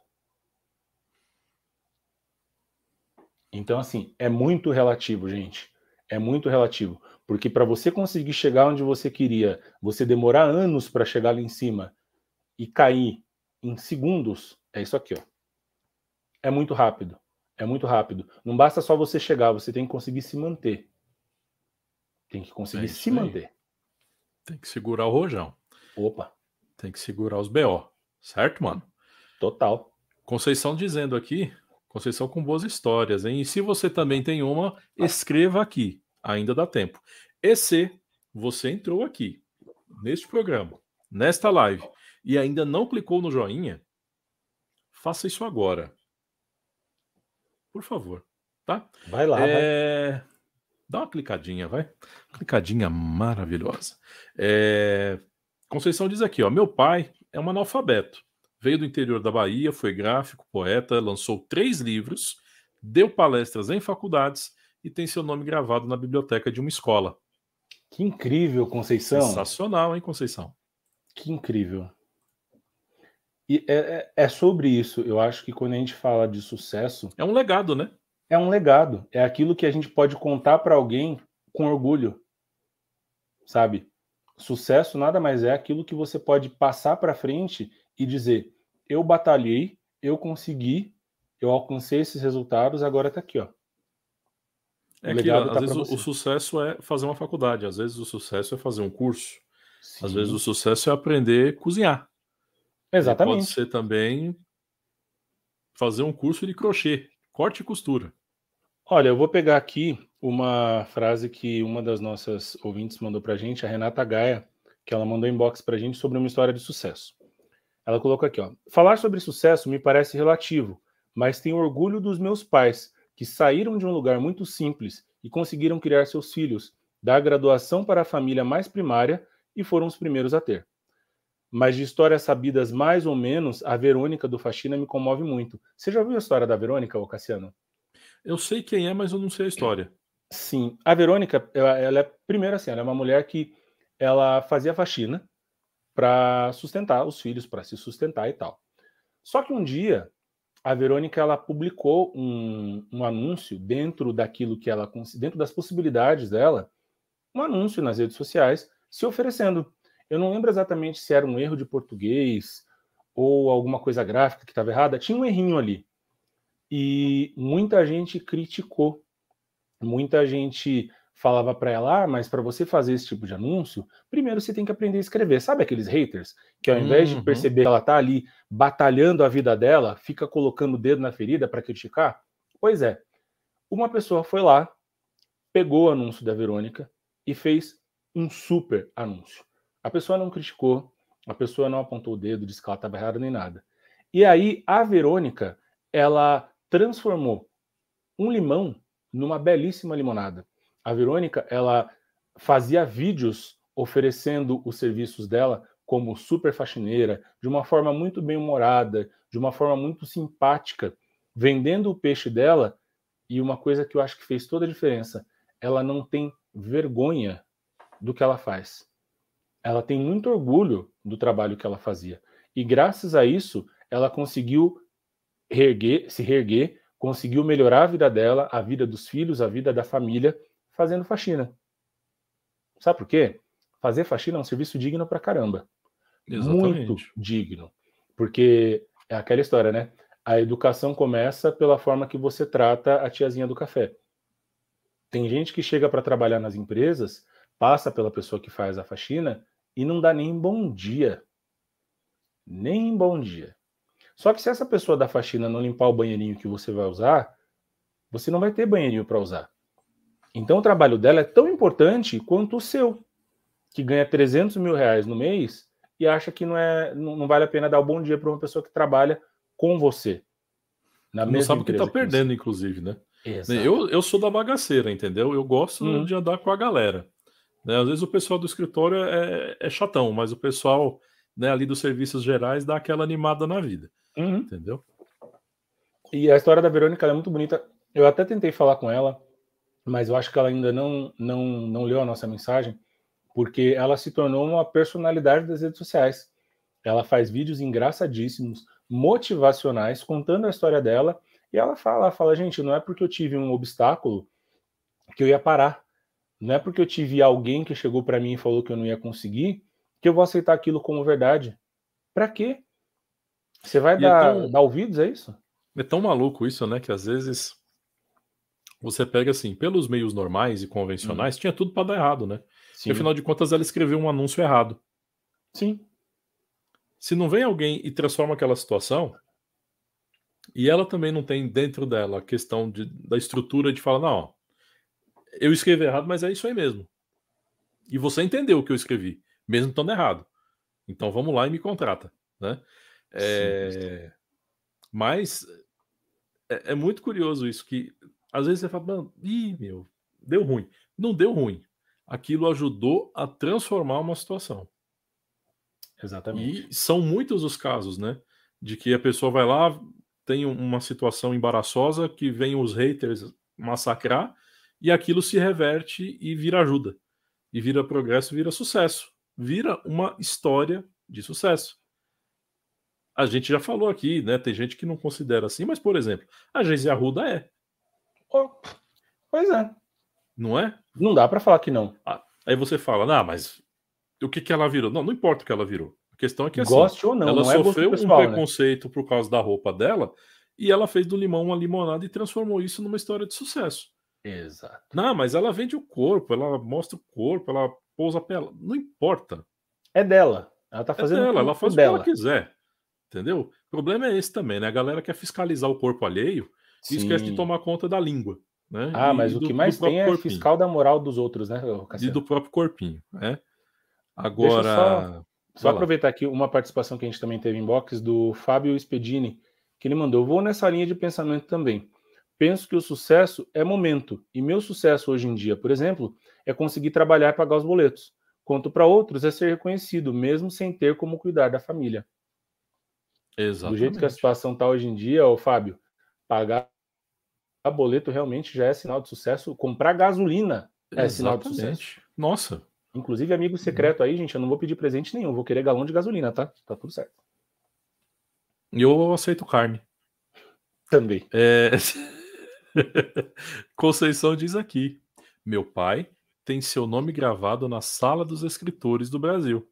Então, assim, é muito relativo, gente. É muito relativo. Porque para você conseguir chegar onde você queria, você demorar anos para chegar lá em cima e cair em segundos, é isso aqui, ó. É muito rápido. É muito rápido. Não basta só você chegar, você tem que conseguir se manter. Tem que conseguir é se manter. Tem que segurar o rojão. Opa. Tem que segurar os BO. Certo, mano? Total. Conceição dizendo aqui, Conceição com boas histórias, hein? E se você também tem uma, escreva aqui. Ainda dá tempo. E se você entrou aqui, neste programa, nesta live, e ainda não clicou no joinha, faça isso agora. Por favor, tá? Vai lá. É... Vai. Dá uma clicadinha, vai. Clicadinha maravilhosa. É... Conceição diz aqui, ó, meu pai é um analfabeto. Veio do interior da Bahia, foi gráfico, poeta, lançou três livros, deu palestras em faculdades e tem seu nome gravado na biblioteca de uma escola. Que incrível, Conceição. Sensacional, hein, Conceição? Que incrível. E é, é, é, sobre isso. Eu acho que quando a gente fala de sucesso. É um legado, né? É um legado. É aquilo que a gente pode contar para alguém com orgulho. Sabe? Sucesso nada mais é aquilo que você pode passar para frente e dizer: eu batalhei, eu consegui, eu alcancei esses resultados, agora está aqui, ó. É que, às tá vezes o, o, sucesso é fazer uma faculdade, às vezes o sucesso é fazer um curso, Sim. às vezes o sucesso é aprender a cozinhar. Exatamente. pode ser também fazer um curso de crochê, corte e costura. Olha, eu vou pegar aqui uma frase que uma das nossas ouvintes mandou para a gente, a Renata Gaia, que ela mandou inbox para a gente sobre uma história de sucesso. Ela colocou aqui, ó. Falar sobre sucesso me parece relativo, mas tenho orgulho dos meus pais, que saíram de um lugar muito simples e conseguiram criar seus filhos, dar graduação para a família mais primária e foram os primeiros a ter. Mas de histórias sabidas mais ou menos, a Verônica do Faxina me comove muito. Você já ouviu a história da Verônica, ô Cassiano? Eu sei quem é, mas eu não sei a história. Sim, a Verônica, ela, ela é primeiro assim, ela é uma mulher que ela fazia faxina para sustentar os filhos, para se sustentar e tal. Só que um dia a Verônica ela publicou um, um, anúncio dentro daquilo que ela dentro das possibilidades dela, um anúncio nas redes sociais se oferecendo. Eu não lembro exatamente se era um erro de português ou alguma coisa gráfica que estava errada, tinha um errinho ali. E muita gente criticou, muita gente falava para ela, ah, mas para você fazer esse tipo de anúncio, primeiro você tem que aprender a escrever. Sabe aqueles haters que ao invés uhum. de perceber que ela tá ali batalhando a vida dela, fica colocando o dedo na ferida para criticar? Pois é. Uma pessoa foi lá, pegou o anúncio da Verônica e fez um super anúncio. A pessoa não criticou, a pessoa não apontou o dedo, disse que ela estava errada nem nada. E aí a Verônica, ela transformou um limão numa belíssima limonada. A Verônica, ela fazia vídeos oferecendo os serviços dela como super faxineira, de uma forma muito bem humorada, de uma forma muito simpática, vendendo o peixe dela. E uma coisa que eu acho que fez toda a diferença, ela não tem vergonha do que ela faz. Ela tem muito orgulho do trabalho que ela fazia. E graças a isso, ela conseguiu reerguer, se reerguer, conseguiu melhorar a vida dela, a vida dos filhos, a vida da família, fazendo faxina. Sabe por quê? Fazer faxina é um serviço digno pra caramba. Exatamente. Muito digno. Porque é aquela história, né? A educação começa pela forma que você trata a tiazinha do café. Tem gente que chega para trabalhar nas empresas, passa pela pessoa que faz a faxina e não dá nem bom dia. nem bom dia. Só que se essa pessoa da faxina não limpar o banheirinho que você vai usar, você não vai ter banheirinho para usar. Então o trabalho dela é tão importante quanto o seu, que ganha 300 mil reais no mês e acha que não, é, não, não vale a pena dar o bom dia para uma pessoa que trabalha com você. Na não sabe o que está perdendo, inclusive, né? Eu, eu sou da bagaceira, entendeu? Eu gosto uhum. de andar com a galera. Né? Às vezes o pessoal do escritório é, é chatão, mas o pessoal né, ali dos serviços gerais dá aquela animada na vida. Uhum. Entendeu? E a história da Verônica é muito bonita. Eu até tentei falar com ela, mas eu acho que ela ainda não, não, não leu a nossa mensagem, porque ela se tornou uma personalidade das redes sociais. Ela faz vídeos engraçadíssimos, motivacionais, contando a história dela, e ela fala, ela fala, gente, não é porque eu tive um obstáculo que eu ia parar. Não é porque eu tive alguém que chegou para mim e falou que eu não ia conseguir que eu vou aceitar aquilo como verdade. Para quê? Você vai é dar, é tão, dar ouvidos, é isso? É tão maluco isso, né? Que às vezes você pega assim, pelos meios normais e convencionais, hum. tinha tudo para dar errado, né? Sim. afinal de contas, ela escreveu um anúncio errado. Sim. Se não vem alguém e transforma aquela situação, e ela também não tem dentro dela a questão de, da estrutura de falar, não, eu escrevi errado, mas é isso aí mesmo. E você entendeu o que eu escrevi, mesmo estando errado. Então vamos lá e me contrata, né? É... Mas é, é, muito curioso isso, que às vezes você fala, ih, meu, deu ruim. Não deu ruim. Aquilo ajudou a transformar uma situação. Exatamente. E são muitos os casos, né? De que a pessoa vai lá, tem uma situação embaraçosa, que vem os haters massacrar, e aquilo se reverte e vira ajuda. E vira progresso, vira sucesso. Vira uma história de sucesso. A gente já falou aqui, né? Tem gente que não considera assim, mas, por exemplo, a Geise Arruda é. Oh, pois é. Não é? Não dá para falar que não. Ah, aí você fala, não, mas o que, que ela virou? Não, não importa o que ela virou. A questão é que assim, Goste ou não, ela não é sofreu pessoal, um né? preconceito né? por causa da roupa dela e ela fez do limão uma limonada e transformou isso numa história de sucesso. Exato. Não, mas ela vende o corpo, ela mostra o corpo, ela pousa pela. Não importa. É dela. Ela tá é fazendo é dela, ela faz dela. o que ela quiser. Entendeu? O problema é esse também, né? A galera quer fiscalizar o corpo alheio Sim. e esquece de tomar conta da língua. Né? Ah, e mas do, o que mais tem é corpinho. fiscal da moral dos outros, né? E do próprio corpinho, né? Agora. Só, só aproveitar aqui uma participação que a gente também teve em box do Fábio Spedini, que ele mandou. Vou nessa linha de pensamento também. Penso que o sucesso é momento, e meu sucesso hoje em dia, por exemplo, é conseguir trabalhar e pagar os boletos. Quanto para outros é ser reconhecido, mesmo sem ter como cuidar da família. Exatamente. Do jeito que a situação está hoje em dia, ô Fábio, pagar boleto realmente já é sinal de sucesso. Comprar gasolina é Exatamente. sinal de sucesso. Nossa. Inclusive, amigo secreto aí, gente, eu não vou pedir presente nenhum, vou querer galão de gasolina, tá? Tá tudo certo. E eu aceito carne. Também. É... Conceição diz aqui: meu pai tem seu nome gravado na sala dos escritores do Brasil.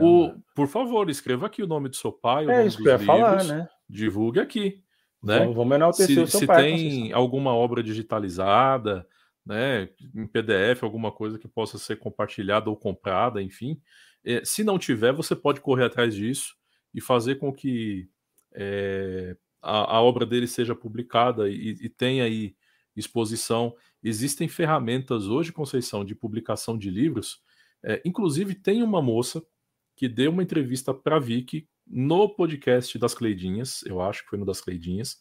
O, por favor, escreva aqui o nome do seu pai, o é nome isso que eu ia livros, falar, né? Divulgue aqui. Né? Vamos, vamos enaltecer se, o seu se pai. tem alguma obra digitalizada, né, em PDF, alguma coisa que possa ser compartilhada ou comprada, enfim. É, se não tiver, você pode correr atrás disso e fazer com que é, a, a, obra dele seja publicada e, e tenha aí exposição. Existem ferramentas hoje, Conceição, de publicação de livros. É, inclusive, tem uma moça que deu uma entrevista para a Vicky no podcast das Cleidinhas, eu acho que foi no das Cleidinhas.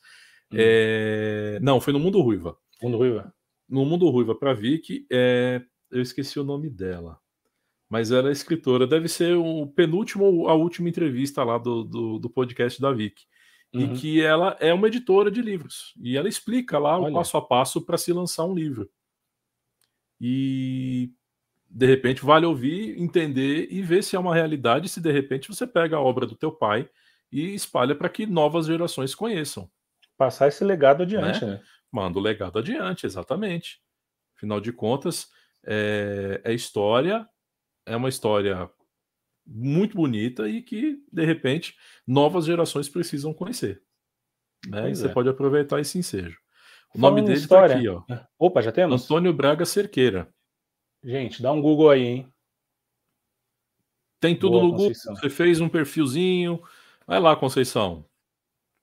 Hum. É... Não, foi no Mundo Ruiva. Mundo Ruiva. No Mundo Ruiva para Vicky, é... eu esqueci o nome dela. Mas ela é escritora, deve ser o penúltimo ou a última entrevista lá do, do, do podcast da Vicky. Uhum. E que ela é uma editora de livros. E ela explica lá Olha. o passo a passo para se lançar um livro. E de repente vale ouvir, entender e ver se é uma realidade, se de repente você pega a obra do teu pai e espalha para que novas gerações conheçam. Passar esse legado adiante, né? né? Manda o legado adiante, exatamente. Afinal de contas, é, é história, é uma história muito bonita e que, de repente, novas gerações precisam conhecer. Né? E você é. pode aproveitar esse ensejo. O Falando nome dele está aqui, ó. Opa, já temos? Antônio Braga Cerqueira. Gente, dá um Google aí, hein? Tem tudo Boa, no Google. Você fez um perfilzinho. Vai lá, Conceição.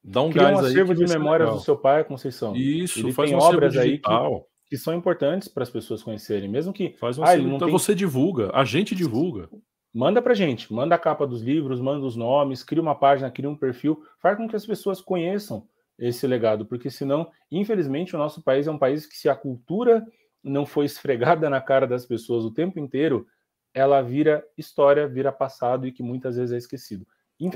Dá um Cria gás um acervo de memórias do seu pai, Conceição. Isso, ele faz tem um obras aí que, que, são importantes para as pessoas conhecerem, mesmo que faz um ah, então tem... você divulga, a gente divulga. Manda pra gente, manda a capa dos livros, manda os nomes, cria uma página, cria um perfil, faz com que as pessoas conheçam esse legado, porque senão, infelizmente, o nosso país é um país que se a cultura não for esfregada na cara das pessoas o tempo inteiro, ela vira história, vira passado e que muitas vezes é esquecido.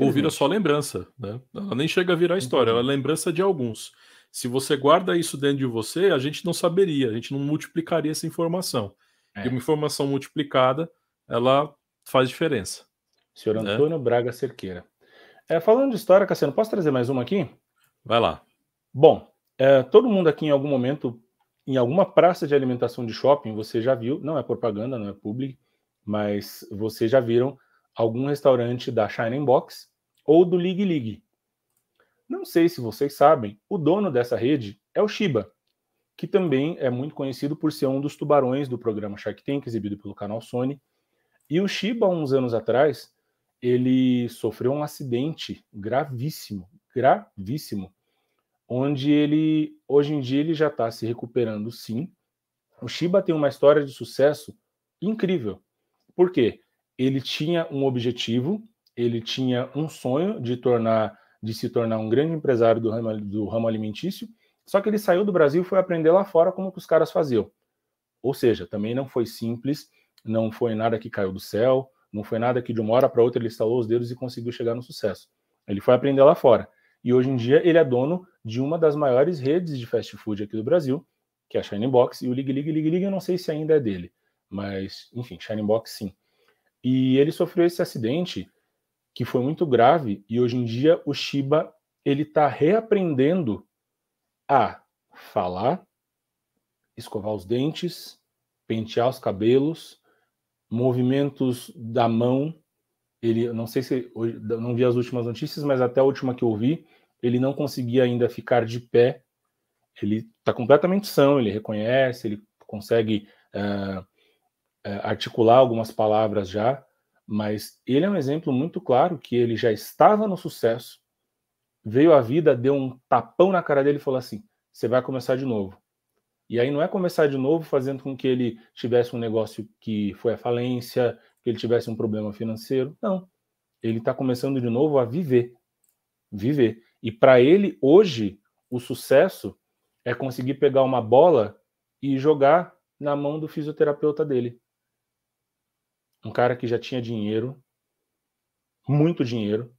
Ou vira só lembrança, né? Ela nem chega a virar história, ela é lembrança de alguns. Se você guarda isso dentro de você, a gente não saberia, a gente não multiplicaria essa informação. É. E uma informação multiplicada, ela faz diferença. Senhor né? Antônio Braga Cerqueira. É, falando de história, Cassiano, posso trazer mais uma aqui? Vai lá. Bom, é, todo mundo aqui em algum momento, em alguma praça de alimentação de shopping, você já viu, não é propaganda, não é public, mas vocês já viram algum restaurante da Shining Box ou do League League. Não sei se vocês sabem, o dono dessa rede é o Shiba, que também é muito conhecido por ser um dos tubarões do programa Shark Tank, exibido pelo canal Sony. E o Shiba, uns anos atrás, ele sofreu um acidente gravíssimo, gravíssimo, onde ele, hoje em dia, ele já está se recuperando sim. O Shiba tem uma história de sucesso incrível. Por quê? Ele tinha um objetivo, ele tinha um sonho de tornar, de se tornar um grande empresário do ramo, do ramo alimentício, só que ele saiu do Brasil e foi aprender lá fora como que os caras faziam. Ou seja, também não foi simples, não foi nada que caiu do céu, não foi nada que de uma hora para outra ele instalou os dedos e conseguiu chegar no sucesso. Ele foi aprender lá fora. E hoje em dia ele é dono de uma das maiores redes de fast food aqui do Brasil, que é a Shining Box, e o Lig Lig Lig Lig eu não sei se ainda é dele. Mas, enfim, Shining Box sim. E ele sofreu esse acidente que foi muito grave e hoje em dia o Shiba ele está reaprendendo a falar, escovar os dentes, pentear os cabelos, movimentos da mão. Ele, não sei se não vi as últimas notícias, mas até a última que eu vi, ele não conseguia ainda ficar de pé. Ele está completamente são, ele reconhece, ele consegue uh, é, articular algumas palavras já, mas ele é um exemplo muito claro que ele já estava no sucesso, veio a vida, deu um tapão na cara dele e falou assim: você vai começar de novo. E aí não é começar de novo fazendo com que ele tivesse um negócio que foi à falência, que ele tivesse um problema financeiro. Não. Ele está começando de novo a viver. Viver. E para ele, hoje, o sucesso é conseguir pegar uma bola e jogar na mão do fisioterapeuta dele um cara que já tinha dinheiro, muito dinheiro,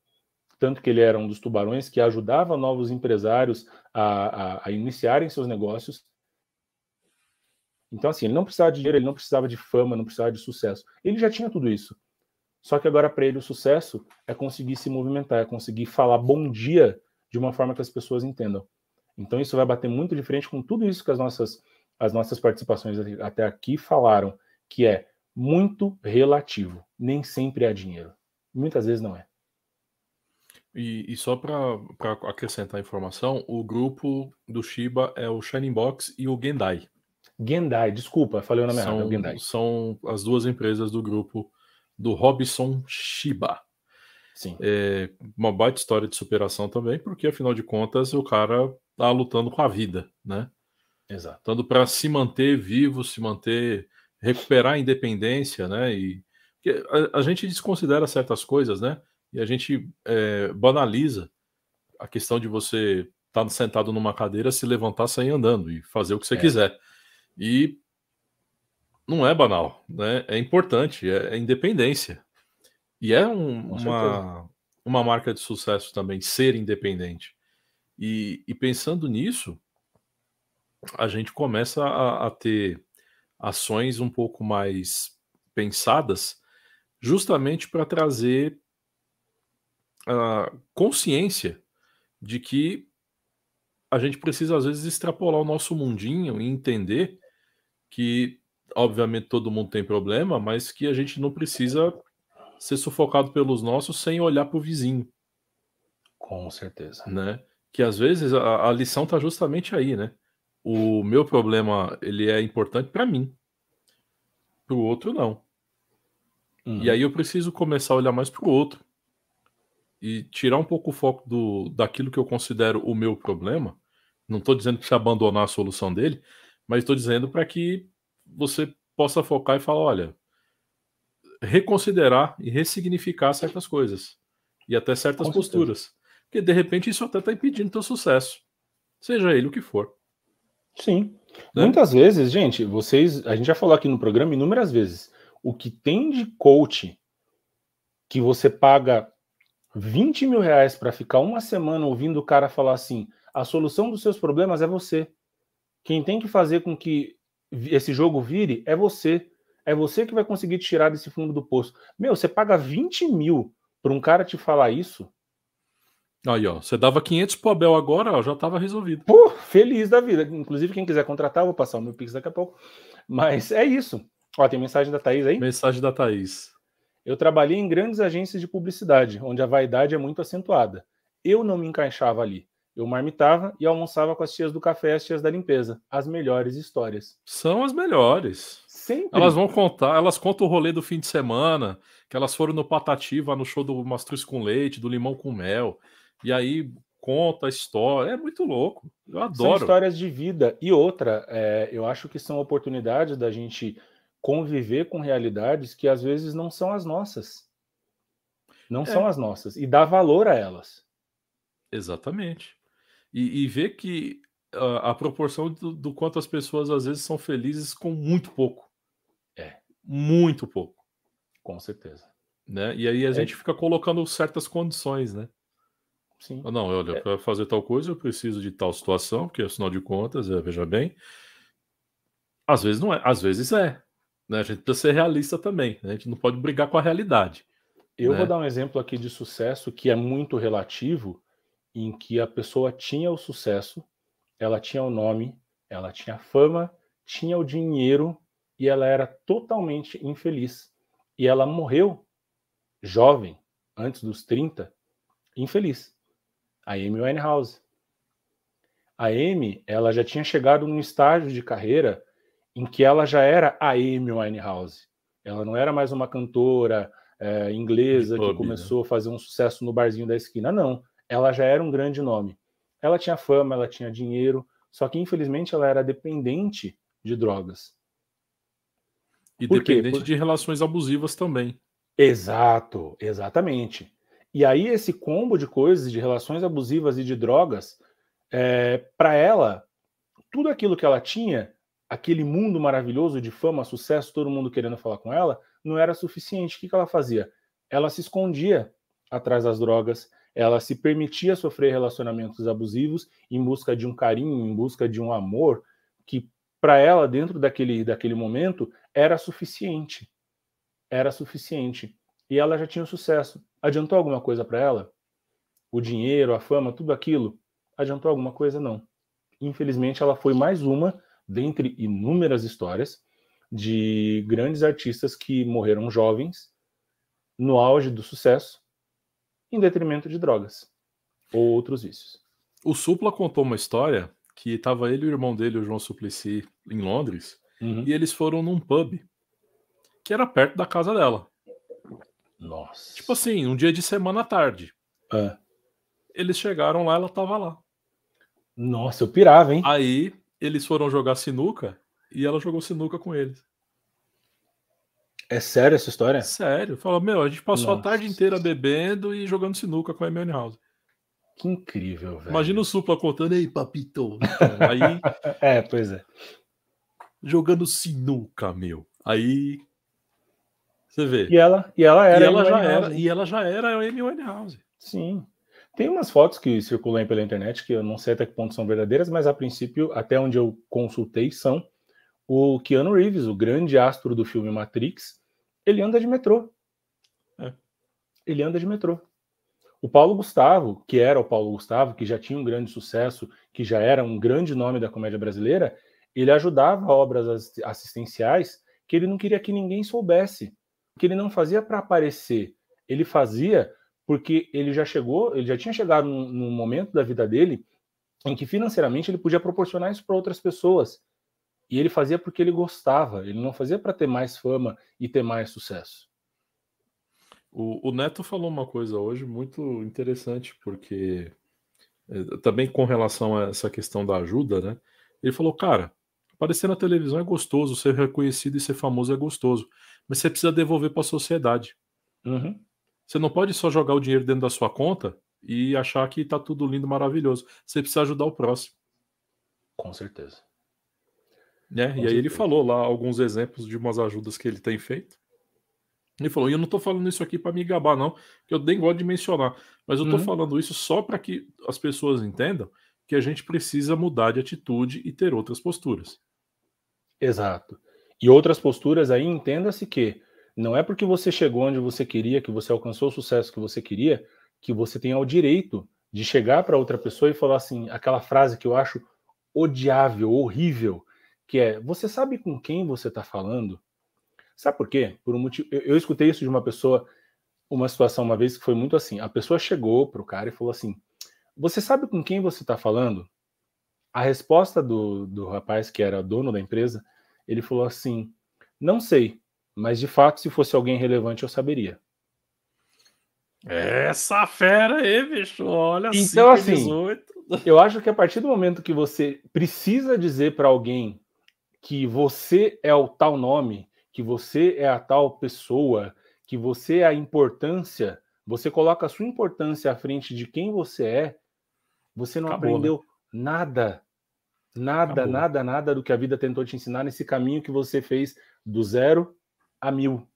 tanto que ele era um dos tubarões que ajudava novos empresários a, a, a iniciarem seus negócios. Então, assim, ele não precisava de dinheiro, ele não precisava de fama, não precisava de sucesso. Ele já tinha tudo isso. Só que agora, para ele, o sucesso é conseguir se movimentar, é conseguir falar bom dia de uma forma que as pessoas entendam. Então, isso vai bater muito de frente com tudo isso que as nossas, as nossas participações até aqui falaram, que é muito relativo. Nem sempre é dinheiro. Muitas vezes não é. E, e só para acrescentar a informação, o grupo do Shiba é o Shining Box e o Gendai. Gendai, desculpa, falei o nome são, errado, é. São as duas empresas do grupo do Robson Shiba. Sim. É uma baita história de superação também, porque afinal de contas o cara tá lutando com a vida, né? Exato. Tanto para se manter vivo, se manter recuperar a independência, né? E a, a gente desconsidera certas coisas, né? E a gente é, banaliza a questão de você estar tá sentado numa cadeira, se levantar, sair andando e fazer o que você é. quiser. E não é banal, né? É importante, é, é independência. E é um, uma, uma marca de sucesso também ser independente. E, e pensando nisso, a gente começa a, a ter ações um pouco mais pensadas, justamente para trazer a consciência de que a gente precisa às vezes extrapolar o nosso mundinho e entender que, obviamente, todo mundo tem problema, mas que a gente não precisa ser sufocado pelos nossos sem olhar para o vizinho. Com certeza. Né? Que às vezes a, a lição está justamente aí, né? o meu problema ele é importante para mim, para o outro não. Uhum. E aí eu preciso começar a olhar mais para o outro e tirar um pouco o foco do, daquilo que eu considero o meu problema. Não estou dizendo que você abandonar a solução dele, mas estou dizendo para que você possa focar e falar: olha, reconsiderar e ressignificar certas coisas e até certas Com posturas. Certeza. Porque de repente isso até está impedindo teu sucesso, seja ele o que for. Sim. Né? Muitas vezes, gente, vocês, a gente já falou aqui no programa inúmeras vezes, o que tem de coach que você paga 20 mil reais para ficar uma semana ouvindo o cara falar assim: a solução dos seus problemas é você. Quem tem que fazer com que esse jogo vire é você. É você que vai conseguir tirar desse fundo do poço. Meu, você paga 20 mil para um cara te falar isso. Aí, ó, você dava 500 pro Abel agora, ó, já tava resolvido. Pô, feliz da vida. Inclusive, quem quiser contratar, vou passar o meu Pix daqui a pouco. Mas é isso. Ó, tem mensagem da Thaís aí? Mensagem da Thaís. Eu trabalhei em grandes agências de publicidade, onde a vaidade é muito acentuada. Eu não me encaixava ali. Eu marmitava e almoçava com as tias do café e as tias da limpeza. As melhores histórias. São as melhores. Sempre. Elas vão contar, elas contam o rolê do fim de semana, que elas foram no Patativa, no show do Mastruz com Leite, do Limão com Mel. E aí conta a história. É muito louco. Eu adoro. São histórias de vida. E outra, é, eu acho que são oportunidades da gente conviver com realidades que às vezes não são as nossas. Não é. são as nossas. E dar valor a elas. Exatamente. E, e ver que a, a proporção do, do, quanto as pessoas às vezes são felizes com muito pouco. É. Muito pouco. Com certeza. Né? E aí a é. gente fica colocando certas condições, né? Sim. Não, olha, é. para fazer tal coisa eu preciso de tal situação, que afinal de contas, é, veja bem, às vezes não é, às vezes é. Né? A gente precisa ser realista também, né? a gente não pode brigar com a realidade. Eu né? vou dar um exemplo aqui de sucesso que é muito relativo, em que a pessoa tinha o sucesso, ela tinha o nome, ela tinha fama, tinha o dinheiro e ela era totalmente infeliz. E ela morreu jovem, antes dos 30, infeliz. A Amy Winehouse. A Amy, ela já tinha chegado num estágio de carreira em que ela já era a Amy Winehouse. Ela não era mais uma cantora é, inglesa que né? começou a fazer um sucesso no barzinho da esquina. Não, ela já era um grande nome. Ela tinha fama, ela tinha dinheiro, só que infelizmente ela era dependente de drogas. E Por dependente Por... de relações abusivas também. Exato, exatamente. E aí esse combo de coisas, de relações abusivas e de drogas, é, para ela, tudo aquilo que ela tinha aquele mundo maravilhoso de fama, sucesso, todo mundo querendo falar com ela, não era suficiente. O que, que ela fazia? Ela se escondia atrás das drogas, ela se permitia sofrer relacionamentos abusivos em busca de um carinho, em busca de um amor que para ela dentro daquele daquele momento era suficiente. Era suficiente. E ela já tinha sucesso. Adiantou alguma coisa para ela? O dinheiro, a fama, tudo aquilo? Adiantou alguma coisa? Não. Infelizmente, ela foi mais uma dentre inúmeras histórias de grandes artistas que morreram jovens no auge do sucesso em detrimento de drogas ou outros vícios. O Supla contou uma história que estava ele e o irmão dele, o João Suplicy, em Londres, uhum. e eles foram num pub que era perto da casa dela. Nossa. Tipo assim, um dia de semana à tarde. É. Eles chegaram lá, ela tava lá. Nossa, eu pirava, hein? Aí eles foram jogar sinuca e ela jogou sinuca com eles. É sério essa história? Sério. Fala, meu, a gente passou Nossa. a tarde inteira bebendo e jogando sinuca com a Hermione House. Que incrível, velho. Imagina o Supla contando, ei, papito. Então, aí. é, pois é. Jogando sinuca, meu. Aí. Você vê. E ela, e ela era. E ela, já era, e ela já era a Amy Winehouse. Sim. Tem umas fotos que circulam pela internet que eu não sei até que ponto são verdadeiras, mas a princípio, até onde eu consultei, são o Keanu Reeves, o grande astro do filme Matrix, ele anda de metrô. É. Ele anda de metrô. O Paulo Gustavo, que era o Paulo Gustavo, que já tinha um grande sucesso, que já era um grande nome da comédia brasileira, ele ajudava obras assistenciais que ele não queria que ninguém soubesse, que ele não fazia para aparecer, ele fazia porque ele já chegou, ele já tinha chegado num, num momento da vida dele em que financeiramente ele podia proporcionar isso para outras pessoas. E ele fazia porque ele gostava, ele não fazia para ter mais fama e ter mais sucesso. O, o, Neto falou uma coisa hoje muito interessante, porque é, também com relação a essa questão da ajuda, né? Ele falou, cara, aparecer na televisão é gostoso, ser reconhecido e ser famoso é gostoso, mas você precisa devolver para a sociedade. Uhum. Você não pode só jogar o dinheiro dentro da sua conta e achar que tá tudo lindo, maravilhoso. Você precisa ajudar o próximo. Com certeza. Né? Com e aí ele falou lá alguns exemplos de umas ajudas que ele tem feito. Ele falou, e eu não tô falando isso aqui para me gabar, não, que eu nem gosto de mencionar, mas eu tô uhum. falando isso só para que as pessoas entendam que a gente precisa mudar de atitude e ter outras posturas. Exato. E outras posturas aí, entenda-se que não é porque você chegou onde você queria, que você alcançou o sucesso que você queria, que você tem o direito de chegar para outra pessoa e falar assim, aquela frase que eu acho odiável, horrível, que é: você sabe com quem você está falando? Sabe por quê? Por um motivo. Eu, eu, escutei isso de uma pessoa, uma situação uma vez que foi muito assim. A pessoa chegou pro cara e falou assim: Você sabe com quem você está falando? A resposta do, do rapaz, que era dono da empresa, ele falou assim: Não sei, mas de fato, se fosse alguém relevante, eu saberia. Essa fera aí, bicho, olha Então, assim, 18. eu acho que a partir do momento que você precisa dizer para alguém que você é o tal nome, que você é a tal pessoa, que você é a importância, você coloca a sua importância à frente de quem você é, você não Acabou, né? aprendeu né? nada. Nada, Acabou. nada, nada do que a vida tentou te ensinar nesse caminho que você fez do zero a mil.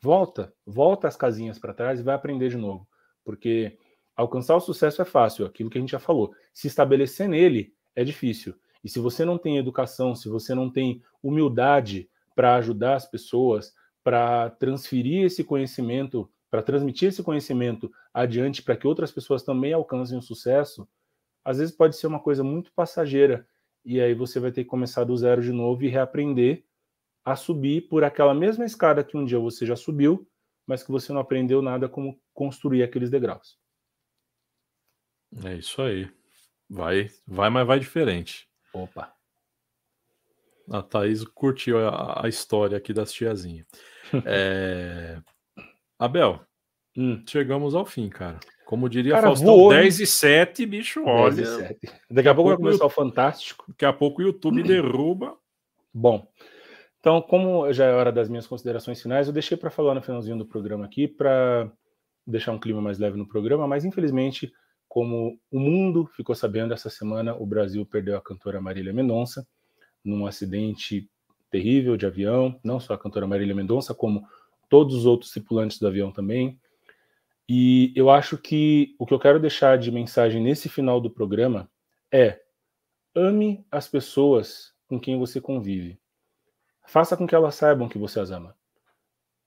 Volta, volta as casinhas para trás e vai aprender de novo. Porque alcançar o sucesso é fácil, aquilo que a gente já falou. Se estabelecer nele é difícil. E se você não tem educação, se você não tem humildade para ajudar as pessoas, para transferir esse conhecimento, para transmitir esse conhecimento adiante para que outras pessoas também alcancem o sucesso, às vezes pode ser uma coisa muito passageira. E aí você vai ter que começar do zero de novo e reaprender a subir por aquela mesma escada que um dia você já subiu, mas que você não aprendeu nada como construir aqueles degraus. É isso aí. Vai, vai, mas vai diferente. Opa. A Thaís curtiu a, a história aqui das tiazinhas. é... Abel, hum. chegamos ao fim, cara. Como diria cara, Faustão, voou, 10 e 7, bicho, olha. 10 e 7. Daqui, Daqui a pouco vai começar o Fantástico. Daqui a pouco o YouTube derruba. Bom, então, como já é hora das minhas considerações finais, eu deixei para falar no finalzinho do programa aqui, para deixar um clima mais leve no programa, mas infelizmente, como o mundo ficou sabendo essa semana, o Brasil perdeu a cantora Marília Mendonça num acidente terrível de avião, não só a cantora Marília Mendonça, como todos os outros tripulantes do avião também. E eu acho que o que eu quero deixar de mensagem nesse final do programa é: ame as pessoas com quem você convive. Faça com que elas saibam que você as ama.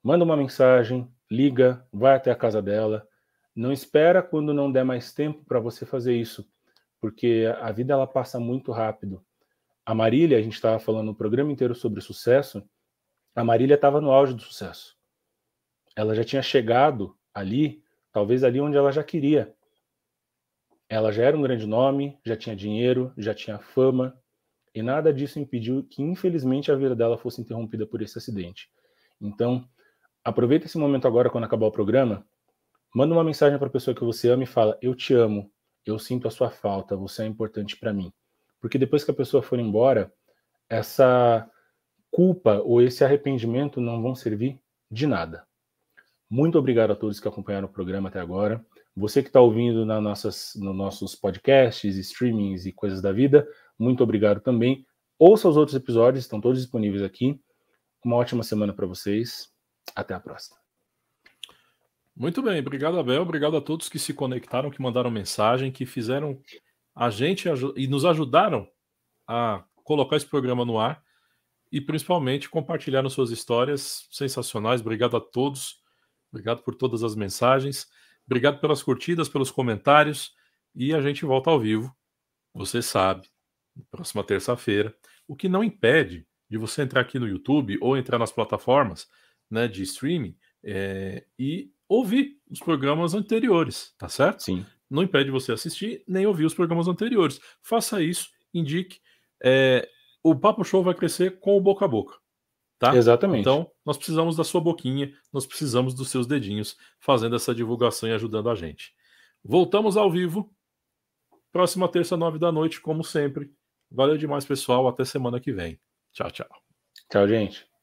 Manda uma mensagem, liga, vai até a casa dela. Não espera quando não der mais tempo para você fazer isso, porque a vida ela passa muito rápido. A Marília, a gente estava falando o programa inteiro sobre sucesso. A Marília estava no auge do sucesso. Ela já tinha chegado ali, talvez ali onde ela já queria. Ela já era um grande nome, já tinha dinheiro, já tinha fama, e nada disso impediu que, infelizmente, a vida dela fosse interrompida por esse acidente. Então, aproveita esse momento agora, quando acabar o programa, manda uma mensagem para a pessoa que você ama e fala: Eu te amo, eu sinto a sua falta, você é importante para mim. Porque depois que a pessoa for embora, essa culpa ou esse arrependimento não vão servir de nada. Muito obrigado a todos que acompanharam o programa até agora. Você que está ouvindo na nossas, nos nossos podcasts, streamings e coisas da vida, muito obrigado também. Ouça os outros episódios, estão todos disponíveis aqui. Uma ótima semana para vocês. Até a próxima. Muito bem, obrigado, Abel. Obrigado a todos que se conectaram, que mandaram mensagem, que fizeram a gente e nos ajudaram a colocar esse programa no ar e principalmente compartilharam suas histórias sensacionais. Obrigado a todos. Obrigado por todas as mensagens. Obrigado pelas curtidas, pelos comentários. E a gente volta ao vivo. Você sabe, próxima terça-feira, o que não impede de você entrar aqui no YouTube ou entrar nas plataformas né, de streaming é, e ouvir os programas anteriores, tá certo? Sim. Não impede você assistir nem ouvir os programas anteriores. Faça isso, indique. É, o Papo Show vai crescer com o boca a boca. Tá? Exatamente. Então, nós precisamos da sua boquinha, nós precisamos dos seus dedinhos fazendo essa divulgação e ajudando a gente. Voltamos ao vivo. Próxima terça, nove da noite, como sempre. Valeu demais, pessoal. Até semana que vem. Tchau, tchau. Tchau, gente.